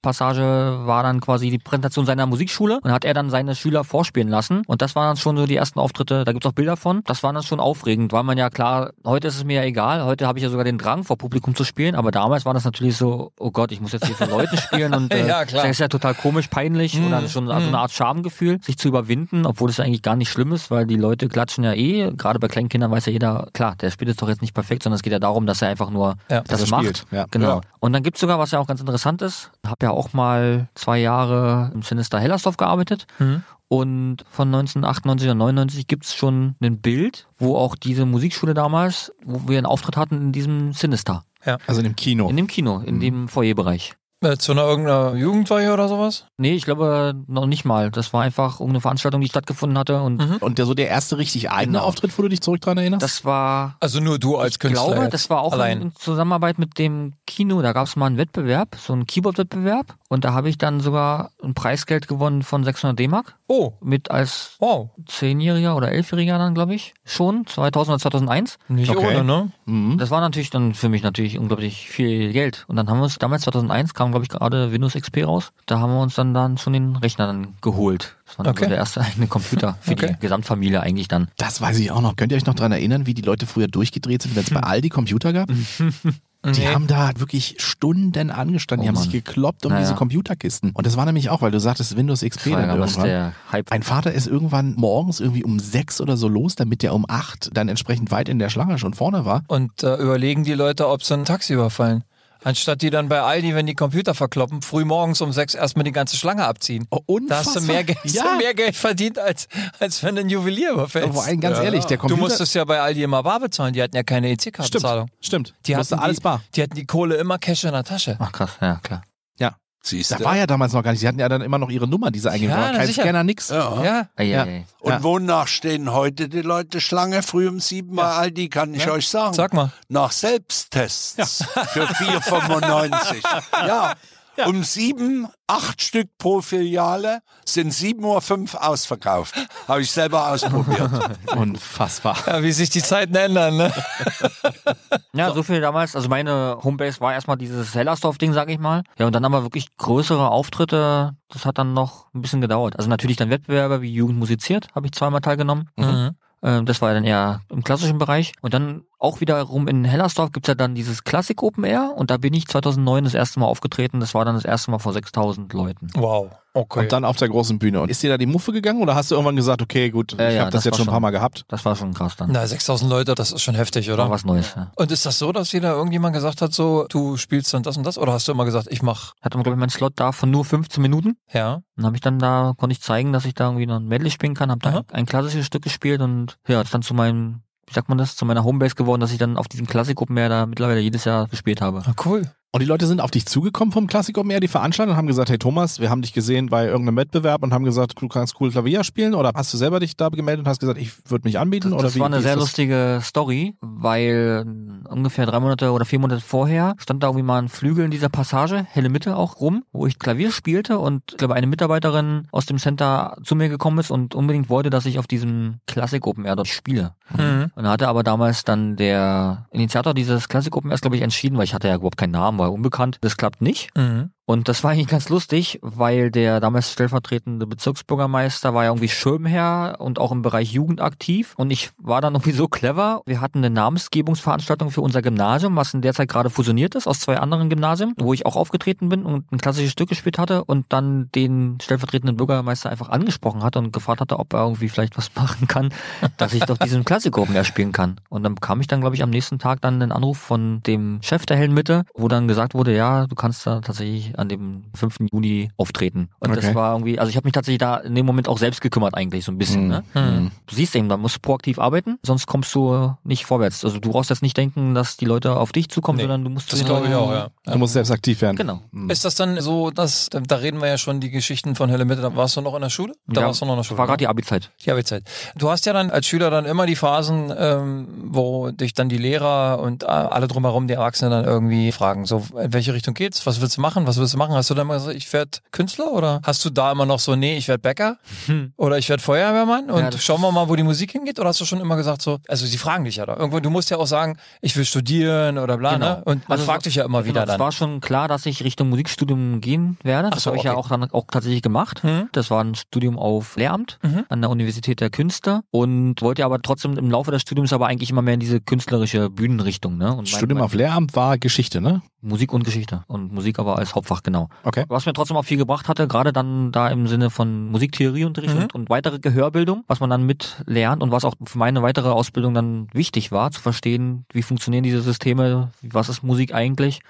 Einkaufspassage war dann quasi die Präsentation seiner Musikschule und hat er dann seine Schüler vorspielen lassen. Und das waren dann schon so die ersten Auftritte, da gibt's auch Bilder von. Das war dann schon aufregend, weil man ja klar, heute ist es mir ja egal, heute habe ich ja sogar den Drang, vor Publikum zu spielen, aber damals war das natürlich so, oh Gott, ich muss jetzt hier vor Leuten spielen und äh, Ja, das ist ja total komisch, peinlich Mhm, oder schon so mhm. eine Art Schamgefühl, sich zu überwinden, obwohl es eigentlich gar nicht schlimm ist, weil die Leute klatschen ja eh, gerade bei kleinen Kindern weiß ja jeder, klar, der spielt jetzt doch jetzt nicht perfekt, sondern es geht ja darum, dass er einfach nur Ja. das macht. ja. Genau. Und dann gibt's sogar, was ja auch ganz interessant ist, habe ja auch mal zwei Jahre im Sinister Hellersdorf gearbeitet Mhm. und von 1998 oder 99 gibt's schon ein Bild, wo auch diese Musikschule damals, wo wir einen Auftritt hatten in diesem Sinister, also in dem Kino. in dem Kino, in dem Foyerbereich. Äh, zu einer irgendeiner Jugendweihe oder sowas? Nee, ich glaube noch nicht mal. Das war einfach irgendeine Veranstaltung, die stattgefunden hatte und Mhm. Und der so der erste richtig eigene Genau. Auftritt, wo du dich zurück dran erinnerst? das war Also nur du als ich Künstler. glaube, jetzt. das war auch allein. in, in Zusammenarbeit mit dem Kino. Da gab es mal einen Wettbewerb, so einen Keyboard-Wettbewerb. Und da habe ich dann sogar ein Preisgeld gewonnen von 600 D-Mark. Oh, mit als wow. Zehnjähriger oder Elfjähriger dann, glaube ich, schon, 2000 oder 2001. Nicht Okay. ohne, ne? Mhm. Das war natürlich dann für mich natürlich unglaublich viel Geld. Und dann haben wir uns, damals 2001 kam, glaube ich, gerade Windows XP raus. Da haben wir uns dann, dann schon den Rechner dann geholt. Das war dann Okay. so der erste eigene Computer für Okay. die Gesamtfamilie eigentlich dann. Das weiß ich auch noch. Könnt ihr euch noch dran erinnern, wie die Leute früher durchgedreht sind, wenn es bei Aldi Computer gab? Die Nee. haben da wirklich Stunden angestanden. die Oh haben Mann. sich gekloppt um Naja. diese Computerkisten. Und das war nämlich auch, weil du sagtest Windows XP war dann irgendwann. der Hype. Mein Vater ist irgendwann morgens irgendwie um sechs oder so los, damit der um acht dann entsprechend weit in der Schlange schon vorne war. Und äh, überlegen die Leute, ob sie ein Taxi überfallen. Anstatt die dann bei Aldi, wenn die Computer verkloppen, früh morgens um sechs erstmal die ganze Schlange abziehen. Oh, Da hast du mehr, Geld, Ja. du mehr Geld verdient, als, als wenn du einen Juwelier überfällst. Allem ganz ehrlich, der Du Computer... musstest ja bei Aldi immer bar bezahlen. Die hatten ja keine stimmt, EC-Kartenzahlung. stimmt. Die Musste hatten alles die, bar. Die hatten die Kohle immer Cash in der Tasche. Ach krass, ja klar. Siehst Da du? war ja damals noch gar nicht. Sie hatten ja dann immer noch ihre Nummer, die sie eingegeben Ja, Kein sicher. Scanner, nix. ja. Ja. Ja. ei. Und Ja. wonach stehen heute die Leute Schlange? Früh um sieben bei Aldi, kann ich Ja. euch sagen. Sag mal. Nach Selbsttests für 4,95. ja. Um sieben, acht Stück pro Filiale sind 7.05 Uhr ausverkauft. Habe ich selber ausprobiert. Unfassbar. Ja, wie sich die Zeiten ändern, ne? Ja, so viel damals. Also meine Homebase war erstmal dieses Hellersdorf-Ding, sag ich mal. Ja, und dann aber wirklich größere Auftritte. Das hat dann noch ein bisschen gedauert. Also natürlich dann Wettbewerbe wie Jugend musiziert, habe ich zweimal teilgenommen. Mhm. Ähm, Das war ja dann eher im klassischen Bereich. Und dann auch wiederum in Hellersdorf gibt's ja dann dieses Klassik Open Air. Und da bin ich 2009 das erste Mal aufgetreten. Das war dann das erste Mal vor 6000 Leuten. Wow. Okay. Und dann auf der großen Bühne. Und ist dir da die Muffe gegangen oder hast du irgendwann gesagt, okay, gut, ich ja, habe das, das jetzt war schon ein paar Mal gehabt? Das war schon krass dann. Na, 6000 Leute, das ist schon heftig, War oder? was Neues. Ja. Und ist das so, dass dir da irgendjemand gesagt hat, so, du spielst dann das und das? Oder hast du immer gesagt, ich mach, Hatte man, glaube ich, meinen Slot da von nur 15 Minuten. ja? Dann habe ich dann da, konnte ich zeigen, dass ich da irgendwie noch ein Medley spielen kann, habe da Aha. ein, klassisches Stück gespielt und ja, ist dann zu meinem, wie sagt man das, zu meiner Homebase geworden, dass ich dann auf diesem Klassikgruppen mehr da mittlerweile jedes Jahr gespielt habe. Ah, cool. Und die Leute sind auf dich zugekommen vom Klassik Open Air, die Veranstalter, und haben gesagt, hey Thomas, wir haben dich gesehen bei irgendeinem Wettbewerb und haben gesagt, du kannst cool Klavier spielen oder hast du selber dich da gemeldet und hast gesagt, ich würde mich anbieten? Das, oder das wie, war eine wie sehr das? lustige Story, weil ungefähr drei Monate oder vier Monate vorher stand da irgendwie mal ein Flügel in dieser Passage, helle Mitte auch rum, wo ich Klavier spielte und ich glaube eine Mitarbeiterin aus dem Center zu mir gekommen ist und unbedingt wollte, dass ich auf diesem Classic Open Air dort spiele. Mhm. Und da hatte aber damals dann der Initiator dieses Classic Open Airs, glaube ich, entschieden, weil ich hatte ja überhaupt keinen Namen, war unbekannt. Das klappt nicht. Mhm. Und das war eigentlich ganz lustig, weil der damals stellvertretende Bezirksbürgermeister war ja irgendwie Schirmherr und auch im Bereich Jugend aktiv. Und ich war dann irgendwie so clever. Wir hatten eine Namensgebungsveranstaltung für unser Gymnasium, was in der Zeit gerade fusioniert ist aus zwei anderen Gymnasien, wo ich auch aufgetreten bin und ein klassisches Stück gespielt hatte und dann den stellvertretenden Bürgermeister einfach angesprochen hatte und gefragt hatte, ob er irgendwie vielleicht was machen kann, dass ich doch diesen Klassik mehr spielen kann. Und dann bekam ich dann, glaube ich, am nächsten Tag dann einen Anruf von dem Chef der Hellen Mitte, wo dann gesagt wurde, ja, du kannst da tatsächlich an dem 5. Juni auftreten. Und Okay. das war irgendwie, also ich habe mich tatsächlich da in dem Moment auch selbst gekümmert eigentlich so ein bisschen. Mhm. Ne? Mhm. Du siehst eben, musst du proaktiv arbeiten, sonst kommst du nicht vorwärts. Also du brauchst jetzt nicht denken, dass die Leute auf dich zukommen, Nee, sondern du musst Das glaube ich auch, ja. Du musst selbst aktiv werden. Genau. Mhm. Ist das dann so, dass, da, reden wir ja schon die Geschichten von Helle Mitte, da warst du noch in der Schule? Da Ja, warst du noch in der Schule. War gerade ne? die Abi-Zeit. Die Abi-Zeit. Du hast ja dann als Schüler dann immer die Phasen, ähm, wo dich dann die Lehrer und äh, alle drumherum, die Erwachsenen dann irgendwie fragen, so, in welche Richtung geht's? Was willst du machen? Was willst du machen? Hast du dann immer gesagt, ich werde Künstler? Oder hast du da immer noch so, nee, ich werde Bäcker? Oder ich werde Feuerwehrmann? Und Ja, schauen wir mal, wo die Musik hingeht? Oder hast du schon immer gesagt so, also sie fragen dich ja da. Irgendwo, du musst ja auch sagen, ich will studieren oder bla, Genau. ne? Und man Also fragt dich ja immer wieder genau, dann. Es war schon klar, dass ich Richtung Musikstudium gehen werde. Das so, habe ich ja okay. auch dann auch tatsächlich gemacht. Mhm. Das war ein Studium auf Lehramt Mhm. an der Universität der Künste und wollte aber trotzdem im Laufe des Studiums aber eigentlich immer mehr in diese künstlerische Bühnenrichtung. Ne? Und mein- Studium mein- auf Lehramt war Geschichte, ne? Musik und Geschichte und Musik aber als Hauptfach, genau. Okay. Was mir trotzdem auch viel gebracht hatte, gerade dann da im Sinne von Musiktheorieunterricht Mhm. und, und weitere Gehörbildung, was man dann mit lernt und was auch für meine weitere Ausbildung dann wichtig war, zu verstehen, wie funktionieren diese Systeme, was ist Musik eigentlich.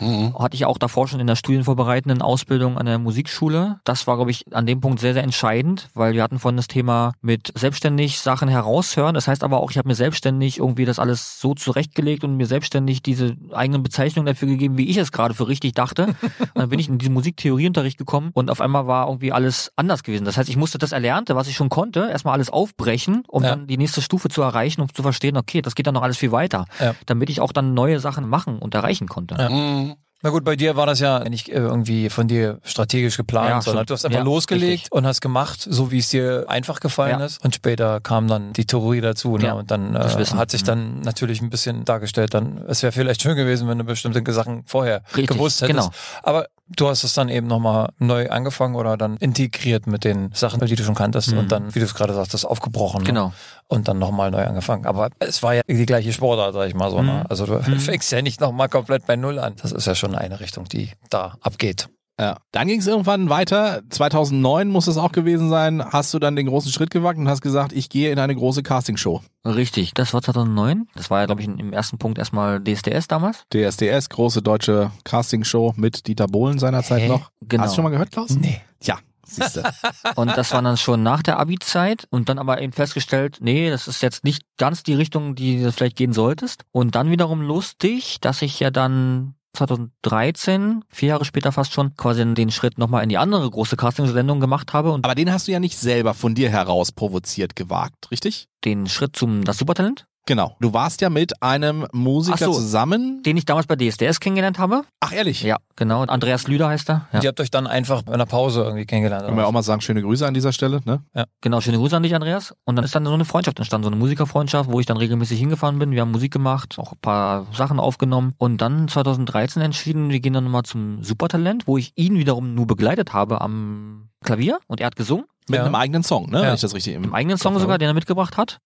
Mhm. Hatte ich auch davor schon in der studienvorbereitenden Ausbildung an der Musikschule. Das war, glaube ich, an dem Punkt sehr, sehr entscheidend, weil wir hatten vorhin das Thema mit selbstständig Sachen heraushören. Das heißt aber auch, ich habe mir selbstständig irgendwie das alles so zurechtgelegt und mir selbstständig diese eigenen Bezeichnungen dafür gegeben, wie ich es gerade für richtig dachte. und dann bin ich in diesen Musiktheorieunterricht gekommen und auf einmal war irgendwie alles anders gewesen. Das heißt, ich musste das Erlernte, was ich schon konnte, erstmal alles aufbrechen, um Ja. dann die nächste Stufe zu erreichen, um zu verstehen, okay, das geht dann noch alles viel weiter, Ja. damit ich auch dann neue Sachen machen und erreichen konnte. Ja. Mhm. Na gut, bei dir war das ja nicht äh, irgendwie von dir strategisch geplant, Ja, sondern stimmt. du hast einfach Ja, losgelegt richtig. und hast gemacht, so wie es dir einfach gefallen Ja. ist. Und später kam dann die Theorie dazu. Ne? Und dann das äh, hat sich Mhm. dann natürlich ein bisschen dargestellt, dann es wäre vielleicht schön gewesen, wenn du bestimmte Sachen vorher Richtig, gewusst hättest. genau. Aber du hast es dann eben nochmal neu angefangen oder dann integriert mit den Sachen, die du schon kanntest Mhm. und dann, wie du es gerade sagst, aufgebrochen. Ne? Und dann nochmal neu angefangen. Aber es war ja die gleiche Sportart, sag ich mal so. Mhm. Ne? Also du fängst ja nicht nochmal komplett bei Null an. Das ist ja schon eine Richtung, die da abgeht. Ja. Dann ging es irgendwann weiter. 2009 muss es auch gewesen sein. Hast du dann den großen Schritt gewagt und hast gesagt, ich gehe in eine große Castingshow. Richtig, das war 2009. Das war ja, glaube ich, im ersten Punkt erstmal DSDS damals. DSDS, große deutsche Castingshow mit Dieter Bohlen seinerzeit Hä? noch. Genau. Hast du schon mal gehört, Klaus? Nee. Ja, siehst du. Und das war dann schon nach der Abi-Zeit und dann aber eben festgestellt, nee, das ist jetzt nicht ganz die Richtung, die du vielleicht gehen solltest. Und dann wiederum lustig, dass ich ja dann 2013, vier Jahre später fast schon, quasi den Schritt nochmal in die andere große Castingsendung gemacht habe und Aber den hast du ja nicht selber von dir heraus provoziert gewagt, richtig? den Schritt zum Das Supertalent, Genau. Du warst ja mit einem Musiker so. zusammen. den ich damals bei DSDS kennengelernt habe. Ach, ehrlich? Ja, genau. Andreas Lüder heißt er. Ja. Die habt euch dann einfach in einer Pause irgendwie kennengelernt. Können wir auch mal sagen, schöne Grüße an dieser Stelle, ne? Genau, schöne Grüße an dich, Andreas. Und dann ist dann so eine Freundschaft entstanden, so eine Musikerfreundschaft, wo ich dann regelmäßig hingefahren bin. Wir haben Musik gemacht, auch ein paar Sachen aufgenommen. Und dann 2013 entschieden, wir gehen dann nochmal zum Supertalent, wo ich ihn wiederum nur begleitet habe am Klavier und er hat gesungen. Mit Ja. einem eigenen Song, ne? Ja. Wenn ich das richtig im Im eigenen Song sogar, den er mitgebracht hat.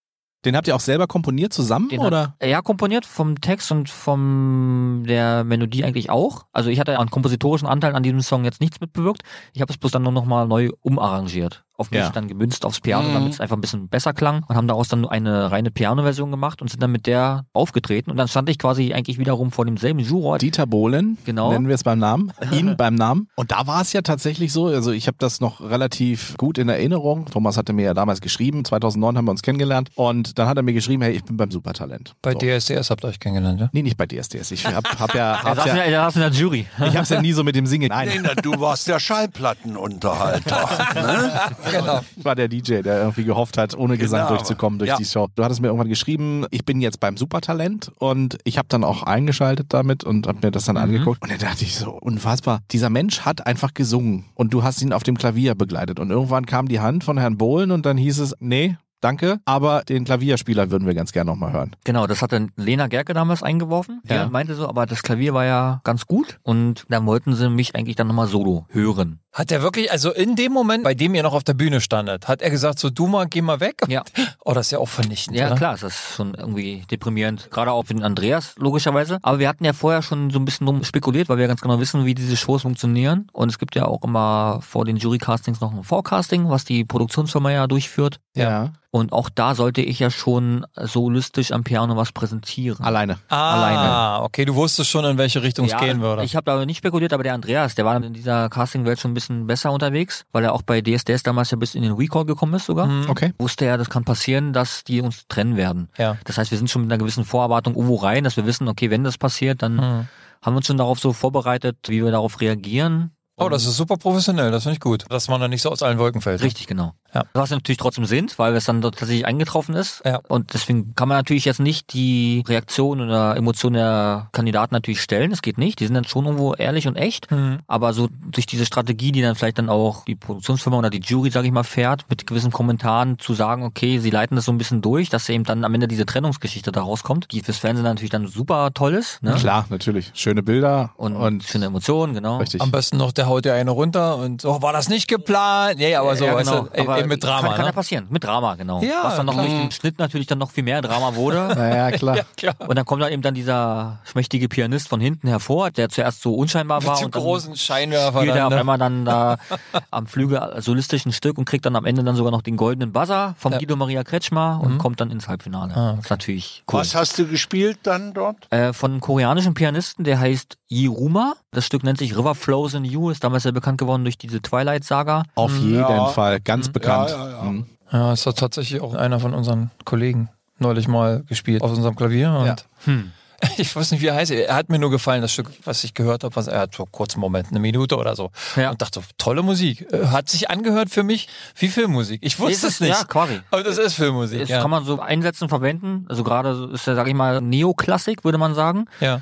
Den habt ihr auch selber komponiert zusammen, Den oder? Hat er komponiert vom Text und vom der Melodie eigentlich auch. Also ich hatte an kompositorischen Anteilen an diesem Song jetzt nichts mitbewirkt. Ich habe es bloß dann nur nochmal neu umarrangiert. Auf mich Ja. dann gemünzt aufs Piano, Mhm. damit es einfach ein bisschen besser klang und haben daraus dann nur eine reine Piano-Version gemacht und sind dann mit der aufgetreten. Und dann stand ich quasi eigentlich wiederum vor demselben Juror. Dieter Bohlen, Genau. nennen wir es beim Namen, ihn beim Namen. Und da war es ja tatsächlich so, also ich habe das noch relativ gut in Erinnerung. Thomas hatte mir ja damals geschrieben, 2009 haben wir uns kennengelernt und dann hat er mir geschrieben, hey, ich bin beim Supertalent. Bei so. DSDS habt ihr euch kennengelernt, ja? Nee, nicht bei DSDS. Ich hab, hab ja, in, ja, der- er saß in der Jury. ich hab's ja nie so mit dem Singen. Nee, Nein, na, du warst der Schallplattenunterhalter. ne? Genau. war der DJ, der irgendwie gehofft hat, ohne Gesang Genau. durchzukommen durch Ja. die Show. Du hattest mir irgendwann geschrieben, ich bin jetzt beim Supertalent und ich habe dann auch eingeschaltet damit und habe mir das dann angeguckt und dann dachte ich so, unfassbar, dieser Mensch hat einfach gesungen und du hast ihn auf dem Klavier begleitet und irgendwann kam die Hand von Herrn Bohlen und dann hieß es, nee, danke, aber den Klavierspieler würden wir ganz gerne nochmal hören. Genau, das hatte Lena Gerke damals eingeworfen. Die Ja. meinte so, aber das Klavier war ja ganz gut und dann wollten sie mich eigentlich dann nochmal solo hören. Hat er wirklich, also in dem Moment, bei dem ihr noch auf der Bühne standet, hat er gesagt, so du mal, geh mal weg? Ja. Oh, das ist ja auch vernichtend. Ja, oder? klar, ist das schon irgendwie deprimierend. Gerade auch für den Andreas, logischerweise. Aber wir hatten ja vorher schon so ein bisschen drum spekuliert, weil wir ganz genau wissen, wie diese Shows funktionieren. Und es gibt ja auch immer vor den Jurycastings noch ein Forecasting, was die Produktionsfirma ja durchführt. Ja. Und auch da sollte ich ja schon solistisch am Piano was präsentieren. Alleine. Ah, Alleine. okay, du wusstest schon, in welche Richtung es gehen würde. Ich habe da nicht spekuliert, aber der Andreas, der war in dieser Castingwelt schon ein bisschen besser unterwegs, weil er auch bei DSDS damals ja bis in den Recall gekommen ist sogar. Mhm. Okay. Wusste er, das kann passieren, dass die uns trennen werden. Ja. Das heißt, wir sind schon mit einer gewissen Vorerwartung irgendwo rein, dass wir wissen, okay, wenn das passiert, dann Mhm. haben wir uns schon darauf so vorbereitet, wie wir darauf reagieren. Oh, das ist super professionell, das finde ich gut. Dass man da nicht so aus allen Wolken fällt. Richtig, genau. Ja. Was natürlich trotzdem sind, weil es dann dort tatsächlich eingetroffen ist. Ja. Und deswegen kann man natürlich jetzt nicht die Reaktion oder Emotion der Kandidaten natürlich stellen. Das geht nicht. Die sind dann schon irgendwo ehrlich und echt. Mhm. Aber so durch diese Strategie, die dann vielleicht dann auch die Produktionsfirma oder die Jury, sage ich mal, fährt, mit gewissen Kommentaren zu sagen, okay, sie leiten das so ein bisschen durch, dass eben dann am Ende diese Trennungsgeschichte da rauskommt, die fürs Fernsehen natürlich dann super toll ist. Ne? Klar, natürlich. Schöne Bilder Und, und schöne Emotionen, genau. richtig. Am besten noch, der haut dir eine runter und so, war das nicht geplant? Nee, aber so, ja, weißt genau. du, eben Aber mit Drama, kann, kann ja ne? passieren. Mit Drama, genau. Ja, Was dann noch klar. durch den Schnitt natürlich dann noch viel mehr Drama wurde. naja, klar. Ja, klar. Und dann kommt dann eben dann dieser schmächtige Pianist von hinten hervor, der zuerst so unscheinbar war. Mit und dann großen Scheinwerfer spielt er dann, auf ne? einmal dann da am Flügel solistisch ein Stück und kriegt dann am Ende dann sogar noch den goldenen Buzzer vom Ja. Guido Maria Kretschmer und kommt dann ins Halbfinale. Ah, okay. Das ist natürlich cool. Was hast du gespielt dann dort? Äh, von einem koreanischen Pianisten, der heißt Yiruma. Das Stück nennt sich River Flows in You, ist damals sehr bekannt geworden durch diese Twilight-Saga. Auf jeden Ja. Fall, ganz bekannt. Ja, ja, ja. Mhm. Ja, es hat tatsächlich auch einer von unseren Kollegen neulich mal gespielt auf unserem Klavier und Ja. Hm. ich weiß nicht, wie er heißt. Er hat mir nur gefallen, das Stück, was ich gehört habe, was er hat so kurz einen Moment, eine Minute oder so. Ja. Und dachte, tolle Musik. Äh, Hat sich angehört für mich wie Filmmusik. Ich wusste Ist es nicht. Ja, quasi. Aber das ist Filmmusik. Das ja. kann man so einsetzen, verwenden. Also gerade ist ja, sage ich mal, Neoklassik, würde man sagen. ja.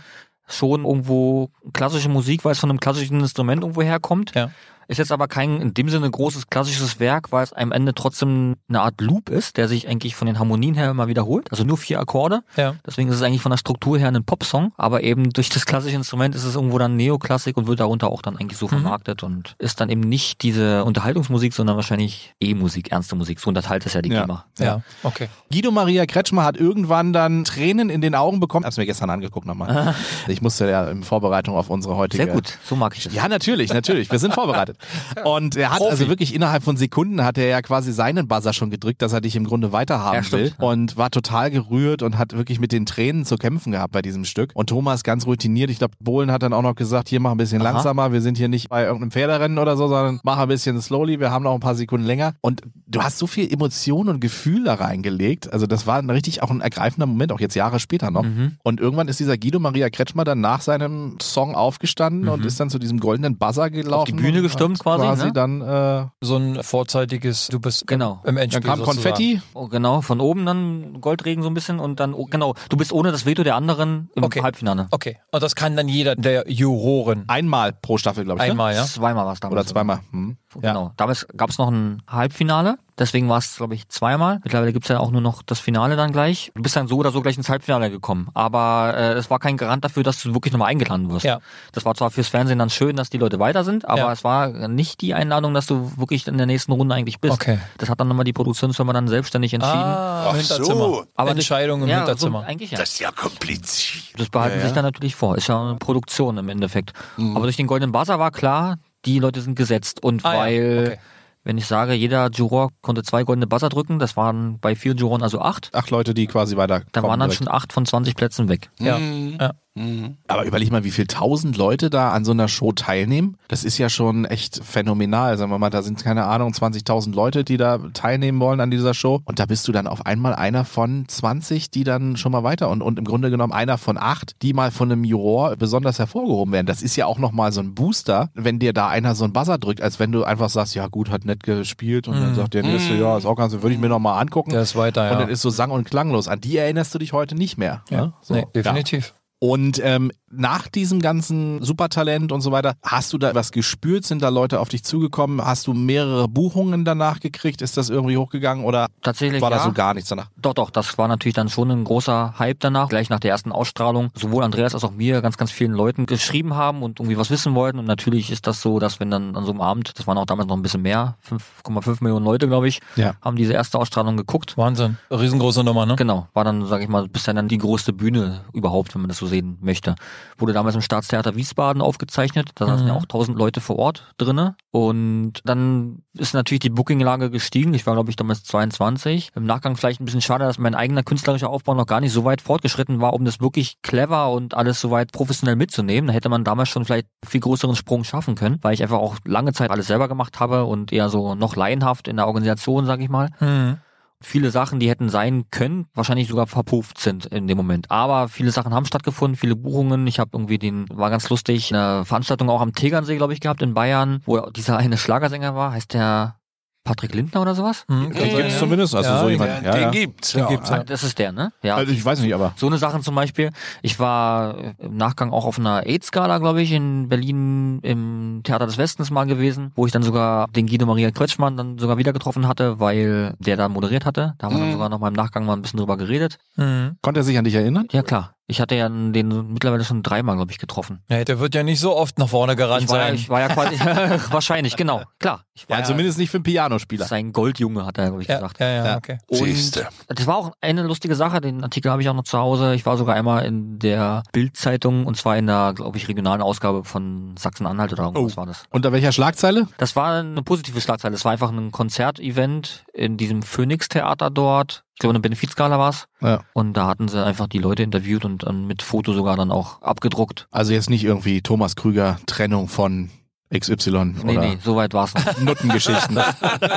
schon irgendwo klassische Musik, weil es von einem klassischen Instrument irgendwo herkommt. Ja. Ist jetzt aber kein in dem Sinne großes klassisches Werk, weil es am Ende trotzdem eine Art Loop ist, der sich eigentlich von den Harmonien her immer wiederholt. Also nur vier Akkorde. Ja. Deswegen ist es eigentlich von der Struktur her ein Popsong, aber eben durch das klassische Instrument ist es irgendwo dann Neoklassik und wird darunter auch dann eigentlich so vermarktet und ist dann eben nicht diese Unterhaltungsmusik, sondern wahrscheinlich E-Musik, ernste Musik. So unterteilt es ja die Ja. GEMA. Ja, okay. Guido Maria Kretschmer hat irgendwann dann Tränen in den Augen bekommen. Hab's mir gestern angeguckt nochmal. Ich musste ja in Vorbereitung auf unsere heutige. Sehr gut, so mag ich das. Ja, natürlich, natürlich. Wir sind vorbereitet. Und er hat Profi. also wirklich innerhalb von Sekunden hat er ja quasi seinen Buzzer schon gedrückt, dass er dich im Grunde weiterhaben Ja, will. Und war total gerührt und hat wirklich mit den Tränen zu kämpfen gehabt bei diesem Stück. Und Thomas ganz routiniert. Ich glaube, Bohlen hat dann auch noch gesagt, hier mach ein bisschen Aha. langsamer. Wir sind hier nicht bei irgendeinem Pferderennen oder so, sondern mach ein bisschen slowly. Wir haben noch ein paar Sekunden länger. Und du hast so viel Emotion und Gefühl da reingelegt. Also das war ein richtig auch ein ergreifender Moment, auch jetzt Jahre später noch. Mhm. Und irgendwann ist dieser Guido Maria Kretschmer dann nach seinem Song aufgestanden und ist dann zu diesem goldenen Buzzer gelaufen. Mhm. Bühne und gestürmt quasi, quasi ne? dann, äh, So ein vorzeitiges, du bist Genau. im dann Endspiel kam sozusagen. Konfetti. Oh, genau, von oben dann Goldregen so ein bisschen und dann, oh, genau, du bist ohne das Veto der anderen im Okay. Halbfinale. Okay, und das kann dann jeder der Juroren. Einmal pro Staffel, glaube ich. Einmal, Ne? ja? Zweimal war es damals. Oder zweimal. Hm. Ja. Genau. Damals gab es noch ein Halbfinale, deswegen war es, glaube ich, zweimal. Mittlerweile gibt's ja auch nur noch das Finale dann gleich. Du bist dann so oder so gleich ins Halbfinale gekommen. Aber äh, es war kein Garant dafür, dass du wirklich nochmal eingeladen wirst. Ja. Das war zwar fürs Fernsehen dann schön, dass die Leute weiter sind, aber Ja. es war nicht die Einladung, dass du wirklich in der nächsten Runde eigentlich bist. Okay. Das hat dann nochmal die Produktionsfirma dann selbstständig entschieden. Ach Ah, im so. Hinterzimmer. Aber Entscheidung im ja, Hinterzimmer. So, eigentlich ja. Das ist ja kompliziert. Das behalten Ja, sich dann natürlich vor. Ist ja eine Produktion im Endeffekt. Aber durch den Goldenen Buzzer war klar, die Leute sind gesetzt. Und Ah, ja. weil, Okay. Wenn ich sage, jeder Juror konnte zwei goldene Buzzer drücken, das waren bei vier Juroren also acht, Acht Leute, die quasi weiter. da waren dann schon acht von 20 Plätzen weg. Ja. Mhm. ja. Aber überleg mal, wie viel tausend Leute da an so einer Show teilnehmen. Das ist ja schon echt phänomenal. Sagen wir mal, da sind keine Ahnung 20.000 Leute, die da teilnehmen wollen an dieser Show. Und da bist du dann auf einmal einer von 20, die dann schon mal weiter und, und im Grunde genommen einer von acht, die mal von einem Juror besonders hervorgehoben werden. Das ist ja auch nochmal so ein Booster, wenn dir da einer so einen Buzzer drückt, als wenn du einfach sagst, ja gut, hat nett gespielt und dann sagt der nächste, ja, ist auch ganz, würde ich mir nochmal angucken. Der ist weiter, Und ja. dann ist so sang- und klanglos. An die erinnerst du dich heute nicht mehr. ja. ne? So. Nee, definitiv. Und ähm, nach diesem ganzen Supertalent und so weiter, hast du da was gespürt? Sind da Leute auf dich zugekommen? Hast du mehrere Buchungen danach gekriegt? Ist das irgendwie hochgegangen oder Tatsächlich war ja. da so gar nichts danach? Doch, doch, das war natürlich dann schon ein großer Hype danach. Gleich nach der ersten Ausstrahlung, sowohl Andreas als auch mir ganz, ganz vielen Leuten geschrieben haben und irgendwie was wissen wollten. Und natürlich ist das so, dass wenn dann an so einem Abend, das waren auch damals noch ein bisschen mehr, 5,5 Millionen Leute, glaube ich, Ja. haben diese erste Ausstrahlung geguckt. Wahnsinn. Riesengroße Nummer, ne? Genau, war dann, sag ich mal, bisher dann die größte Bühne überhaupt, wenn man das so sehen möchte. Wurde damals im Staatstheater Wiesbaden aufgezeichnet, da saßen Mhm. ja auch tausend Leute vor Ort drinne. Und dann ist natürlich die Bookinglage gestiegen. Ich war, glaube ich, damals 22. Im Nachgang vielleicht ein bisschen schade, dass mein eigener künstlerischer Aufbau noch gar nicht so weit fortgeschritten war, um das wirklich clever und alles so weit professionell mitzunehmen. Da hätte man damals schon vielleicht viel größeren Sprung schaffen können, weil ich einfach auch lange Zeit alles selber gemacht habe und eher so noch laienhaft in der Organisation, sag ich mal Mhm. Viele Sachen, die hätten sein können, wahrscheinlich sogar verpufft sind in dem Moment. Aber viele Sachen haben stattgefunden, viele Buchungen. Ich habe irgendwie den, war ganz lustig, eine Veranstaltung auch am Tegernsee, glaube ich, gehabt in Bayern, wo dieser eine Schlagersänger war, heißt der Patrick Lindner oder sowas? Mhm. Den Gibt's zumindest, also Ja, so den- jemand. Den Ja, ja. gibt's. Den ja. gibt's, ja. Das ist der, ne? Ja. Also ich weiß nicht, aber So eine Sachen zum Beispiel. Ich war im Nachgang auch auf einer AIDS-Gala, glaube ich, in Berlin im Theater des Westens mal gewesen, wo ich dann sogar den Guido Maria Kretschmann dann sogar wieder getroffen hatte, weil der da moderiert hatte. Da haben wir dann sogar noch mal im Nachgang mal ein bisschen drüber geredet. Mhm. konnte er sich an dich erinnern? Ja klar. Ich hatte ja den mittlerweile schon dreimal, glaube ich, getroffen. Ja, der wird ja nicht so oft nach vorne gerannt Ich war, ja, sein. ich war ja quasi wahrscheinlich, genau. Klar. Ich war Ja, zumindest nicht für einen Pianospieler. sein Goldjunge, hat er, glaube ich, ja, gesagt. ja, ja, Ja. okay. Und Siehste. das war auch eine lustige Sache, den Artikel habe ich auch noch zu Hause. Ich war sogar einmal in der Bild-Zeitung und zwar in der, glaube ich, regionalen Ausgabe von Sachsen-Anhalt oder irgendwas Oh. war das. Unter welcher Schlagzeile? Das war eine positive Schlagzeile. Es war einfach ein Konzertevent in diesem Phoenix-Theater dort. Ich glaube, eine Benefizgala war's. Ja. Und da hatten sie einfach die Leute interviewt und dann mit Foto sogar dann auch abgedruckt. Also jetzt nicht irgendwie Thomas Krüger Trennung von XY Nee, oder nee, so weit war's noch. Nuttengeschichten.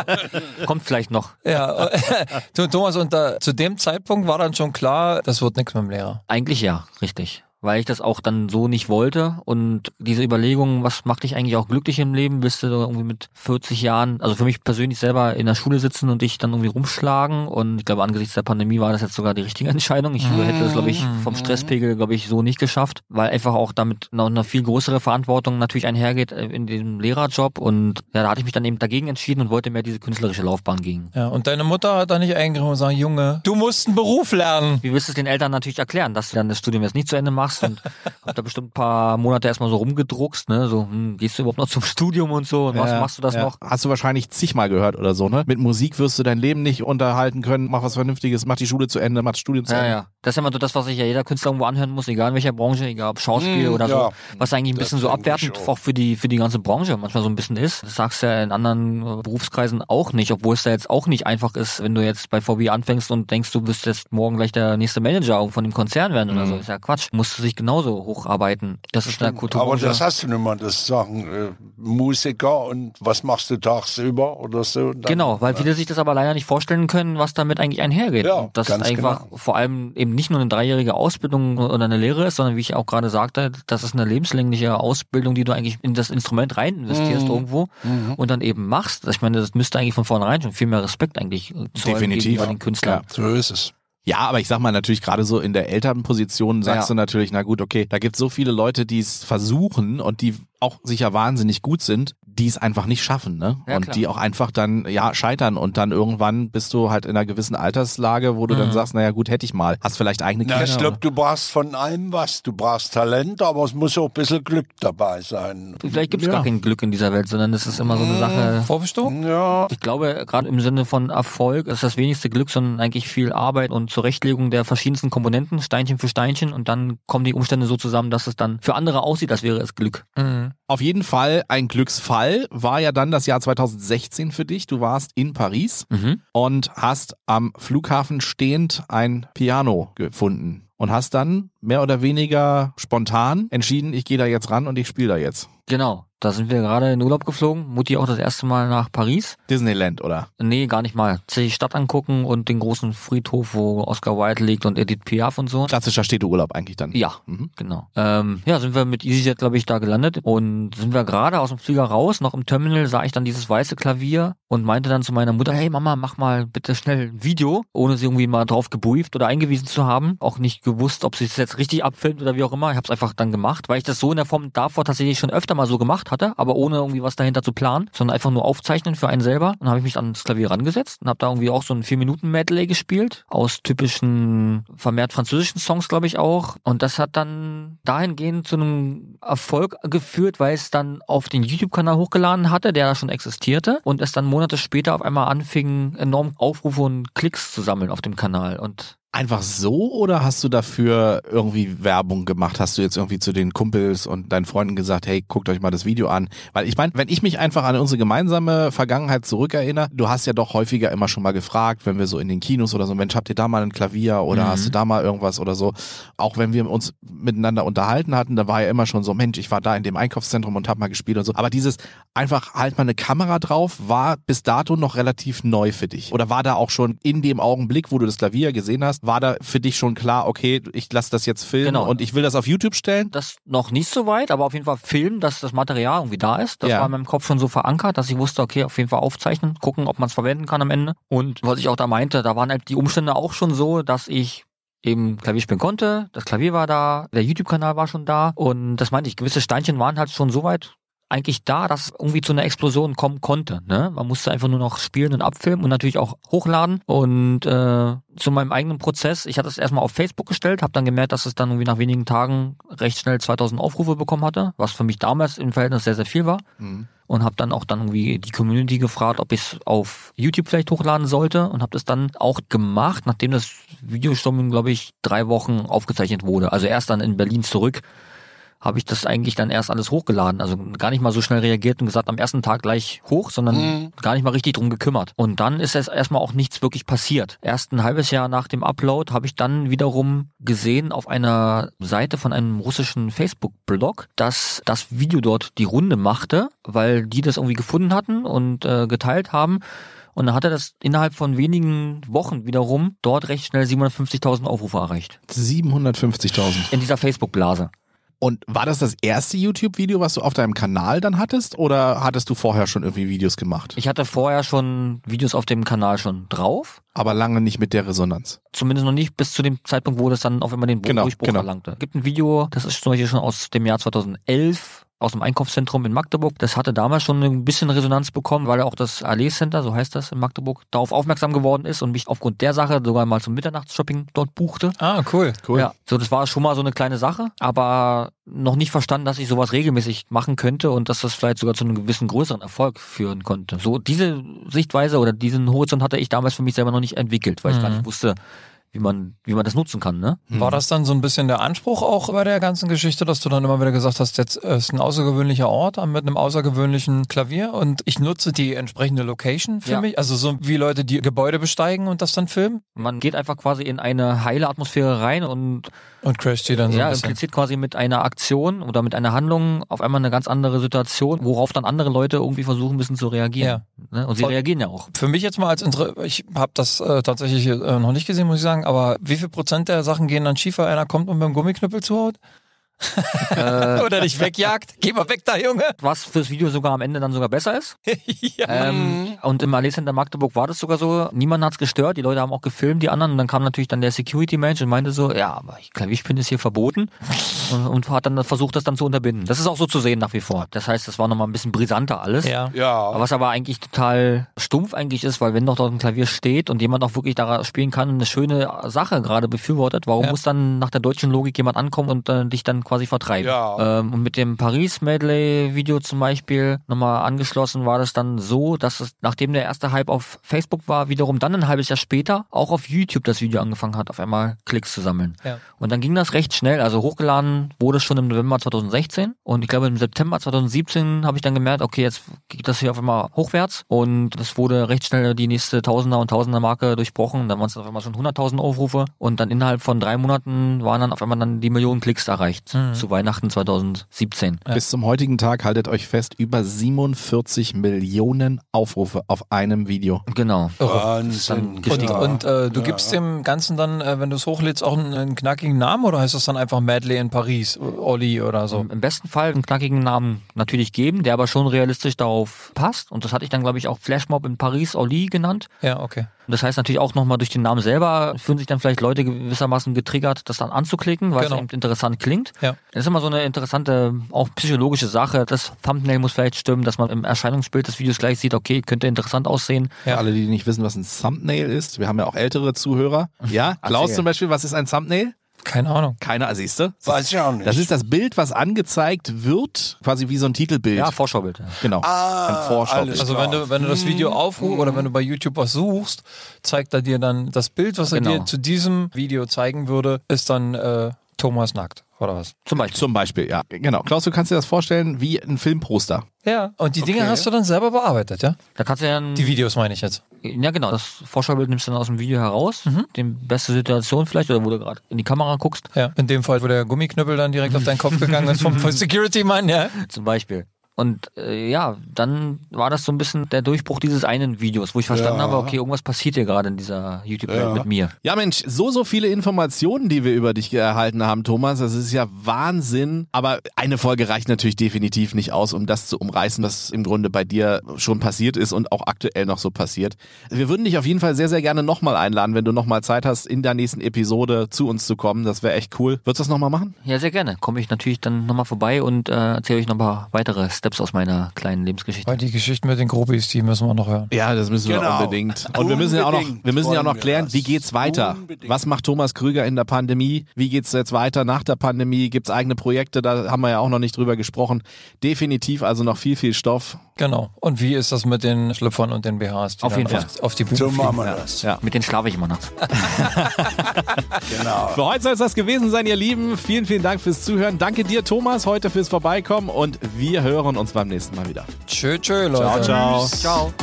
Kommt vielleicht noch. Ja, Thomas, und da, zu dem Zeitpunkt war dann schon klar, das wird nichts mit dem Lehrer. Eigentlich ja, richtig. Weil ich das auch dann so nicht wollte. Und diese Überlegung, was macht dich eigentlich auch glücklich im Leben? Willst du irgendwie mit 40 Jahren, also für mich persönlich selber in der Schule sitzen und dich dann irgendwie rumschlagen? Und ich glaube, angesichts der Pandemie war das jetzt sogar die richtige Entscheidung. Ich hätte das, glaube ich, vom Stresspegel, glaube ich, so nicht geschafft, weil einfach auch damit noch eine viel größere Verantwortung natürlich einhergeht äh, in dem Lehrerjob. Und ja, da hatte ich mich dann eben dagegen entschieden und wollte mehr diese künstlerische Laufbahn gehen. Ja, und deine Mutter hat da nicht eingegriffen und gesagt, Junge, du musst einen Beruf lernen. Wie wirst du es den Eltern natürlich erklären, dass du dann das Studium jetzt nicht zu Ende machst und hab da bestimmt ein paar Monate erstmal so rumgedruckst, ne? So, hm, gehst du überhaupt noch zum Studium und so? Und was Ja, machst du das ja. noch? Hast du wahrscheinlich zigmal gehört oder so, ne? Mit Musik wirst du dein Leben nicht unterhalten können. Mach was Vernünftiges, mach die Schule zu Ende, mach das Studium zu Ja, Ende. ja. Das ist ja immer so das, was sich ja jeder Künstler irgendwo anhören muss, egal in welcher Branche, egal ob Schauspiel Mm, oder ja. so. Was eigentlich ein Das bisschen so abwertend auch. auch für die, für die ganze Branche manchmal so ein bisschen ist. Das sagst du ja in anderen äh, Berufskreisen auch nicht, obwohl es da jetzt auch nicht einfach ist, wenn du jetzt bei VW anfängst und denkst, du wirst jetzt morgen gleich der nächste Manager von dem Konzern werden oder so. Mhm. ist ja Quatsch. Musst du sich genauso hocharbeiten. Das ist der Aber Kulturbranche. das hast du nicht mal, das sagen äh, Musiker und was machst du tagsüber oder so. Dann- Genau, weil viele sich das aber leider nicht vorstellen können, was damit eigentlich einhergeht. Ja, Und das ganz einfach genau. vor allem eben nicht nur eine dreijährige Ausbildung oder eine Lehre ist, sondern wie ich auch gerade sagte, das ist eine lebenslängliche Ausbildung, die du eigentlich in das Instrument rein investierst Mhm. irgendwo und dann eben machst. Ich meine, das müsste eigentlich von vornherein schon viel mehr Respekt eigentlich gegenüber den Künstlern. So ist es. Ja, aber ich sag mal natürlich gerade so in der Elternposition sagst Ja. du natürlich, na gut, okay, da gibt so viele Leute, die es versuchen und die auch sicher wahnsinnig gut sind, die es einfach nicht schaffen, ne? Ja, und klar. die auch einfach dann ja scheitern und dann irgendwann bist du halt in einer gewissen Alterslage, wo du dann Mhm. sagst, naja gut, hätte ich mal. Hast vielleicht eigene Na, Kinder. ich glaube, du brauchst von allem was. Du brauchst Talent, aber es muss auch ein bisschen Glück dabei sein. Vielleicht gibt es Ja. gar kein Glück in dieser Welt, sondern es ist immer so eine Sache. Vorbestimmung? Ja, Ich glaube, gerade im Sinne von Erfolg ist das wenigste Glück, sondern eigentlich viel Arbeit und Zurechtlegung der verschiedensten Komponenten, Steinchen für Steinchen und dann kommen die Umstände so zusammen, dass es dann für andere aussieht, als wäre es Glück. Mhm. Auf jeden Fall ein Glücksfall war ja dann das Jahr 2016 für dich. Du warst in Paris Mhm. und hast am Flughafen stehend ein Piano gefunden und hast dann mehr oder weniger spontan entschieden, ich gehe da jetzt ran und ich spiele da jetzt. Genau. Da sind wir gerade in Urlaub geflogen. Mutti auch das erste Mal nach Paris. Disneyland, oder? Nee, gar nicht mal. Die Stadt angucken und den großen Friedhof, wo Oscar Wilde liegt und Edith Piaf und so. Klassischer Städteurlaub eigentlich dann. Ja, Mhm. genau. Ähm, ja, sind wir mit EasyJet, glaube ich, da gelandet und sind wir gerade aus dem Flieger raus, noch im Terminal sah ich dann dieses weiße Klavier und meinte dann zu meiner Mutter, hey Mama, mach mal bitte schnell ein Video, ohne sie irgendwie mal drauf gebrieft oder eingewiesen zu haben. Auch nicht gewusst, ob sie es jetzt richtig abfilmt oder wie auch immer. Ich habe es einfach dann gemacht, weil ich das so in der Form davor tatsächlich schon öfter mal so gemacht hatte, aber ohne irgendwie was dahinter zu planen, sondern einfach nur aufzeichnen für einen selber. Dann habe ich mich ans Klavier rangesetzt und habe da irgendwie auch so ein 4-Minuten-Medley gespielt, aus typischen, vermehrt französischen Songs, glaube ich auch. Und das hat dann dahingehend zu einem Erfolg geführt, weil es dann auf den YouTube-Kanal hochgeladen hatte, der da schon existierte und es dann Monate später auf einmal anfing, enorm Aufrufe und Klicks zu sammeln auf dem Kanal. Und Einfach so oder hast du dafür irgendwie Werbung gemacht? Hast du jetzt irgendwie zu den Kumpels und deinen Freunden gesagt, hey, guckt euch mal das Video an? Weil ich meine, wenn ich mich einfach an unsere gemeinsame Vergangenheit zurückerinnere, du hast ja doch häufiger immer schon mal gefragt, wenn wir so in den Kinos oder so, Mensch, habt ihr da mal ein Klavier oder Mhm. hast du da mal irgendwas oder so? Auch wenn wir uns miteinander unterhalten hatten, da war ja immer schon so, Mensch, ich war da in dem Einkaufszentrum und hab mal gespielt und so. Aber dieses einfach halt mal eine Kamera drauf war bis dato noch relativ neu für dich. Oder war da auch schon in dem Augenblick, wo du das Klavier gesehen hast, war da für dich schon klar, okay, ich lasse das jetzt filmen Genau. und ich will das auf YouTube stellen? das noch nicht so weit, aber auf jeden Fall filmen, dass das Material irgendwie da ist. Das Ja. war in meinem Kopf schon so verankert, dass ich wusste, okay, auf jeden Fall aufzeichnen, gucken, ob man es verwenden kann am Ende. Und was ich auch da meinte, da waren halt die Umstände auch schon so, dass ich eben Klavier spielen konnte, das Klavier war da, der YouTube-Kanal war schon da und das meinte ich, gewisse Steinchen waren halt schon so weit eigentlich da, dass irgendwie zu einer Explosion kommen konnte. Ne? Man musste einfach nur noch spielen und abfilmen und natürlich auch hochladen. Und äh, zu meinem eigenen Prozess, ich hatte es erstmal auf Facebook gestellt, habe dann gemerkt, dass es dann irgendwie nach wenigen Tagen recht schnell 2000 Aufrufe bekommen hatte, was für mich damals im Verhältnis sehr, sehr viel war. Und habe dann auch dann irgendwie die Community gefragt, ob ich es auf YouTube vielleicht hochladen sollte und habe das dann auch gemacht, nachdem das Video schon, glaube ich, drei Wochen aufgezeichnet wurde. Also erst dann in Berlin zurück habe ich das eigentlich dann erst alles hochgeladen. Also gar nicht mal so schnell reagiert und gesagt, am ersten Tag gleich hoch, sondern Mhm. gar nicht mal richtig drum gekümmert. Und dann ist es erstmal auch nichts wirklich passiert. Erst ein halbes Jahr nach dem Upload habe ich dann wiederum gesehen auf einer Seite von einem russischen Facebook-Blog, dass das Video dort die Runde machte, weil die das irgendwie gefunden hatten und äh, geteilt haben. Und dann hat er das innerhalb von wenigen Wochen wiederum dort recht schnell 750.000 Aufrufe erreicht. 750.000. In dieser Facebook-Blase. Und war das das erste YouTube-Video, was du auf deinem Kanal dann hattest? Oder hattest du vorher schon irgendwie Videos gemacht? Ich hatte vorher schon Videos auf dem Kanal schon drauf. Aber lange nicht mit der Resonanz. Zumindest noch nicht bis zu dem Zeitpunkt, wo das dann auf einmal den Genau, Durchbruch genau. erlangte. Gibt ein Video, das ist zum Beispiel schon aus dem Jahr 2011 aus dem Einkaufszentrum in Magdeburg. Das hatte damals schon ein bisschen Resonanz bekommen, weil auch das Allee Center, so heißt das in Magdeburg, darauf aufmerksam geworden ist und mich aufgrund der Sache sogar mal zum Mitternachtsshopping dort buchte. Ah, cool. Cool. Ja, so das war schon mal so eine kleine Sache, aber noch nicht verstanden, dass ich sowas regelmäßig machen könnte und dass das vielleicht sogar zu einem gewissen größeren Erfolg führen konnte. So diese Sichtweise oder diesen Horizont hatte ich damals für mich selber noch nicht entwickelt, weil ich gar nicht wusste, wie man, wie man das nutzen kann, ne? War das dann so ein bisschen der Anspruch auch bei der ganzen Geschichte, dass du dann immer wieder gesagt hast, jetzt ist ein außergewöhnlicher Ort mit einem außergewöhnlichen Klavier und ich nutze die entsprechende Location für Ja. mich? Also so wie Leute, die Gebäude besteigen und das dann filmen? Man geht einfach quasi in eine heile Atmosphäre rein und Und crasht die dann so ja, ein bisschen. impliziert quasi mit einer Aktion oder mit einer Handlung auf einmal eine ganz andere Situation, worauf dann andere Leute irgendwie versuchen müssen zu reagieren. Ne? Und sie Voll. reagieren ja auch. Für mich jetzt mal als Inter ich habe das äh, tatsächlich äh, noch nicht gesehen, muss ich sagen, aber wie viel Prozent der Sachen gehen dann schief, weil einer kommt und mit dem Gummiknüppel zuhaut? Äh, Oder dich wegjagt? Geh mal weg da, Junge! was fürs Video sogar am Ende dann sogar besser ist. ja. Ähm, und im Allee Center Magdeburg war das sogar so, niemand hat's gestört, die Leute haben auch gefilmt, die anderen, und dann kam natürlich dann der Security-Mensch und meinte so, ja, aber Klavierspielen ist hier verboten und, und hat dann versucht, das dann zu unterbinden. Das ist auch so zu sehen nach wie vor. Das heißt, das war nochmal ein bisschen brisanter alles. ja. Ja. Was aber eigentlich total stumpf eigentlich ist, weil wenn doch dort ein Klavier steht und jemand auch wirklich da spielen kann und eine schöne Sache gerade befürwortet, warum Ja. muss dann nach der deutschen Logik jemand ankommen und äh, dich dann quasi vertreiben? Ja. Ähm, und mit dem Paris-Medley-Video zum Beispiel nochmal angeschlossen war das dann so, dass es, nachdem der erste Hype auf Facebook war, wiederum dann ein halbes Jahr später auch auf YouTube das Video angefangen hat, auf einmal Klicks zu sammeln. Ja. Und dann ging das recht schnell. Also hochgeladen wurde es schon im November 2016 und ich glaube im September 2017 habe ich dann gemerkt, okay, jetzt geht das hier auf einmal hochwärts und es wurde recht schnell die nächste Tausender und Tausender Marke durchbrochen. Dann waren es auf einmal schon 100.000 Aufrufe und dann innerhalb von drei Monaten waren dann auf einmal dann die Millionen Klicks erreicht zu Weihnachten 2017. Bis zum heutigen Tag haltet euch fest, über 47 Millionen Aufrufe auf einem Video. Genau. Wahnsinn. Und, Ja. und äh, du gibst dem Ganzen dann, äh, wenn du es hochlädst, auch einen, einen knackigen Namen oder heißt das dann einfach Medley in Paris, Olli oder so? Im besten Fall einen knackigen Namen natürlich geben, der aber schon realistisch darauf passt. Und das hatte ich dann, glaube ich, auch Flashmob in Paris Oli genannt. Ja, okay. Und das heißt natürlich auch nochmal durch den Namen selber fühlen sich dann vielleicht Leute gewissermaßen getriggert, das dann anzuklicken, weil Genau. es eben interessant klingt. Ja. Das ist immer so eine interessante, auch psychologische Sache. Das Thumbnail muss vielleicht stimmen, dass man im Erscheinungsbild des Videos gleich sieht, okay, könnte interessant aussehen. Für alle, die nicht wissen, was ein Thumbnail ist, wir haben ja auch ältere Zuhörer. Ja, Klaus zum Beispiel, was ist ein Thumbnail? Keine Ahnung. Keiner, siehst du? Weiß ich auch nicht. Das ist das Bild, was angezeigt wird, quasi wie so ein Titelbild. Ja, Vorschaubild. ja. genau. Ah, ein Vorschaubild. alles Also wenn du, wenn du das Video aufrufst oder wenn du bei YouTube was suchst, zeigt er dir dann das Bild, was er Genau. dir zu diesem Video zeigen würde, ist dann äh, Thomas nackt, oder was? Zum Beispiel. Zum Beispiel, ja. Genau. Klaus, du kannst dir das vorstellen wie ein Filmposter. Ja. Und die Dinge Okay. hast du dann selber bearbeitet, ja? Da kannst du ja Die Videos meine ich jetzt. Ja, genau. Das Vorschaubild nimmst du dann aus dem Video heraus. Mhm. Die beste Situation vielleicht, oder wo du gerade in die Kamera guckst, Ja. In dem Fall, wo der Gummiknüppel dann direkt auf deinen Kopf gegangen ist vom, vom Security-Mann, ja. zum Beispiel. Und äh, ja, dann war das so ein bisschen der Durchbruch dieses einen Videos, wo ich verstanden Ja. habe, okay, irgendwas passiert hier gerade in dieser YouTube-Welt Ja. mit mir. Ja, Mensch, so, so viele Informationen, die wir über dich erhalten haben, Thomas. Das ist ja Wahnsinn. Aber eine Folge reicht natürlich definitiv nicht aus, um das zu umreißen, was im Grunde bei dir schon passiert ist und auch aktuell noch so passiert. Wir würden dich auf jeden Fall sehr, sehr gerne nochmal einladen, wenn du nochmal Zeit hast, in der nächsten Episode zu uns zu kommen. Das wäre echt cool. Würdest du das nochmal machen? Ja, sehr gerne. Komme ich natürlich dann nochmal vorbei und äh, erzähle euch noch ein paar weitere Steps aus meiner kleinen Lebensgeschichte. Weil die Geschichten mit den Groupies, die müssen wir noch hören. Ja, das müssen wir Genau. unbedingt. Und wir müssen ja auch noch, Unbedingt wir müssen ja auch noch wir klären, wie geht's weiter? Unbedingt. Was macht Thomas Krüger in der Pandemie? Wie geht's jetzt weiter nach der Pandemie? Gibt's eigene Projekte? Da haben wir ja auch noch nicht drüber gesprochen. Definitiv also noch viel, viel Stoff. Genau. Und wie ist das mit den Schlüpfern und den BHs? Auf jeden Fall. Auf, auf die Bühne So machen wir das. Ja. Mit denen schlafe ich immer nachts. Genau. Für heute soll es das gewesen sein, ihr Lieben. Vielen, vielen Dank fürs Zuhören. Danke dir, Thomas, heute fürs Vorbeikommen und wir hören uns beim nächsten Mal wieder. Tschö, tschö, Leute. ciao. Ciao.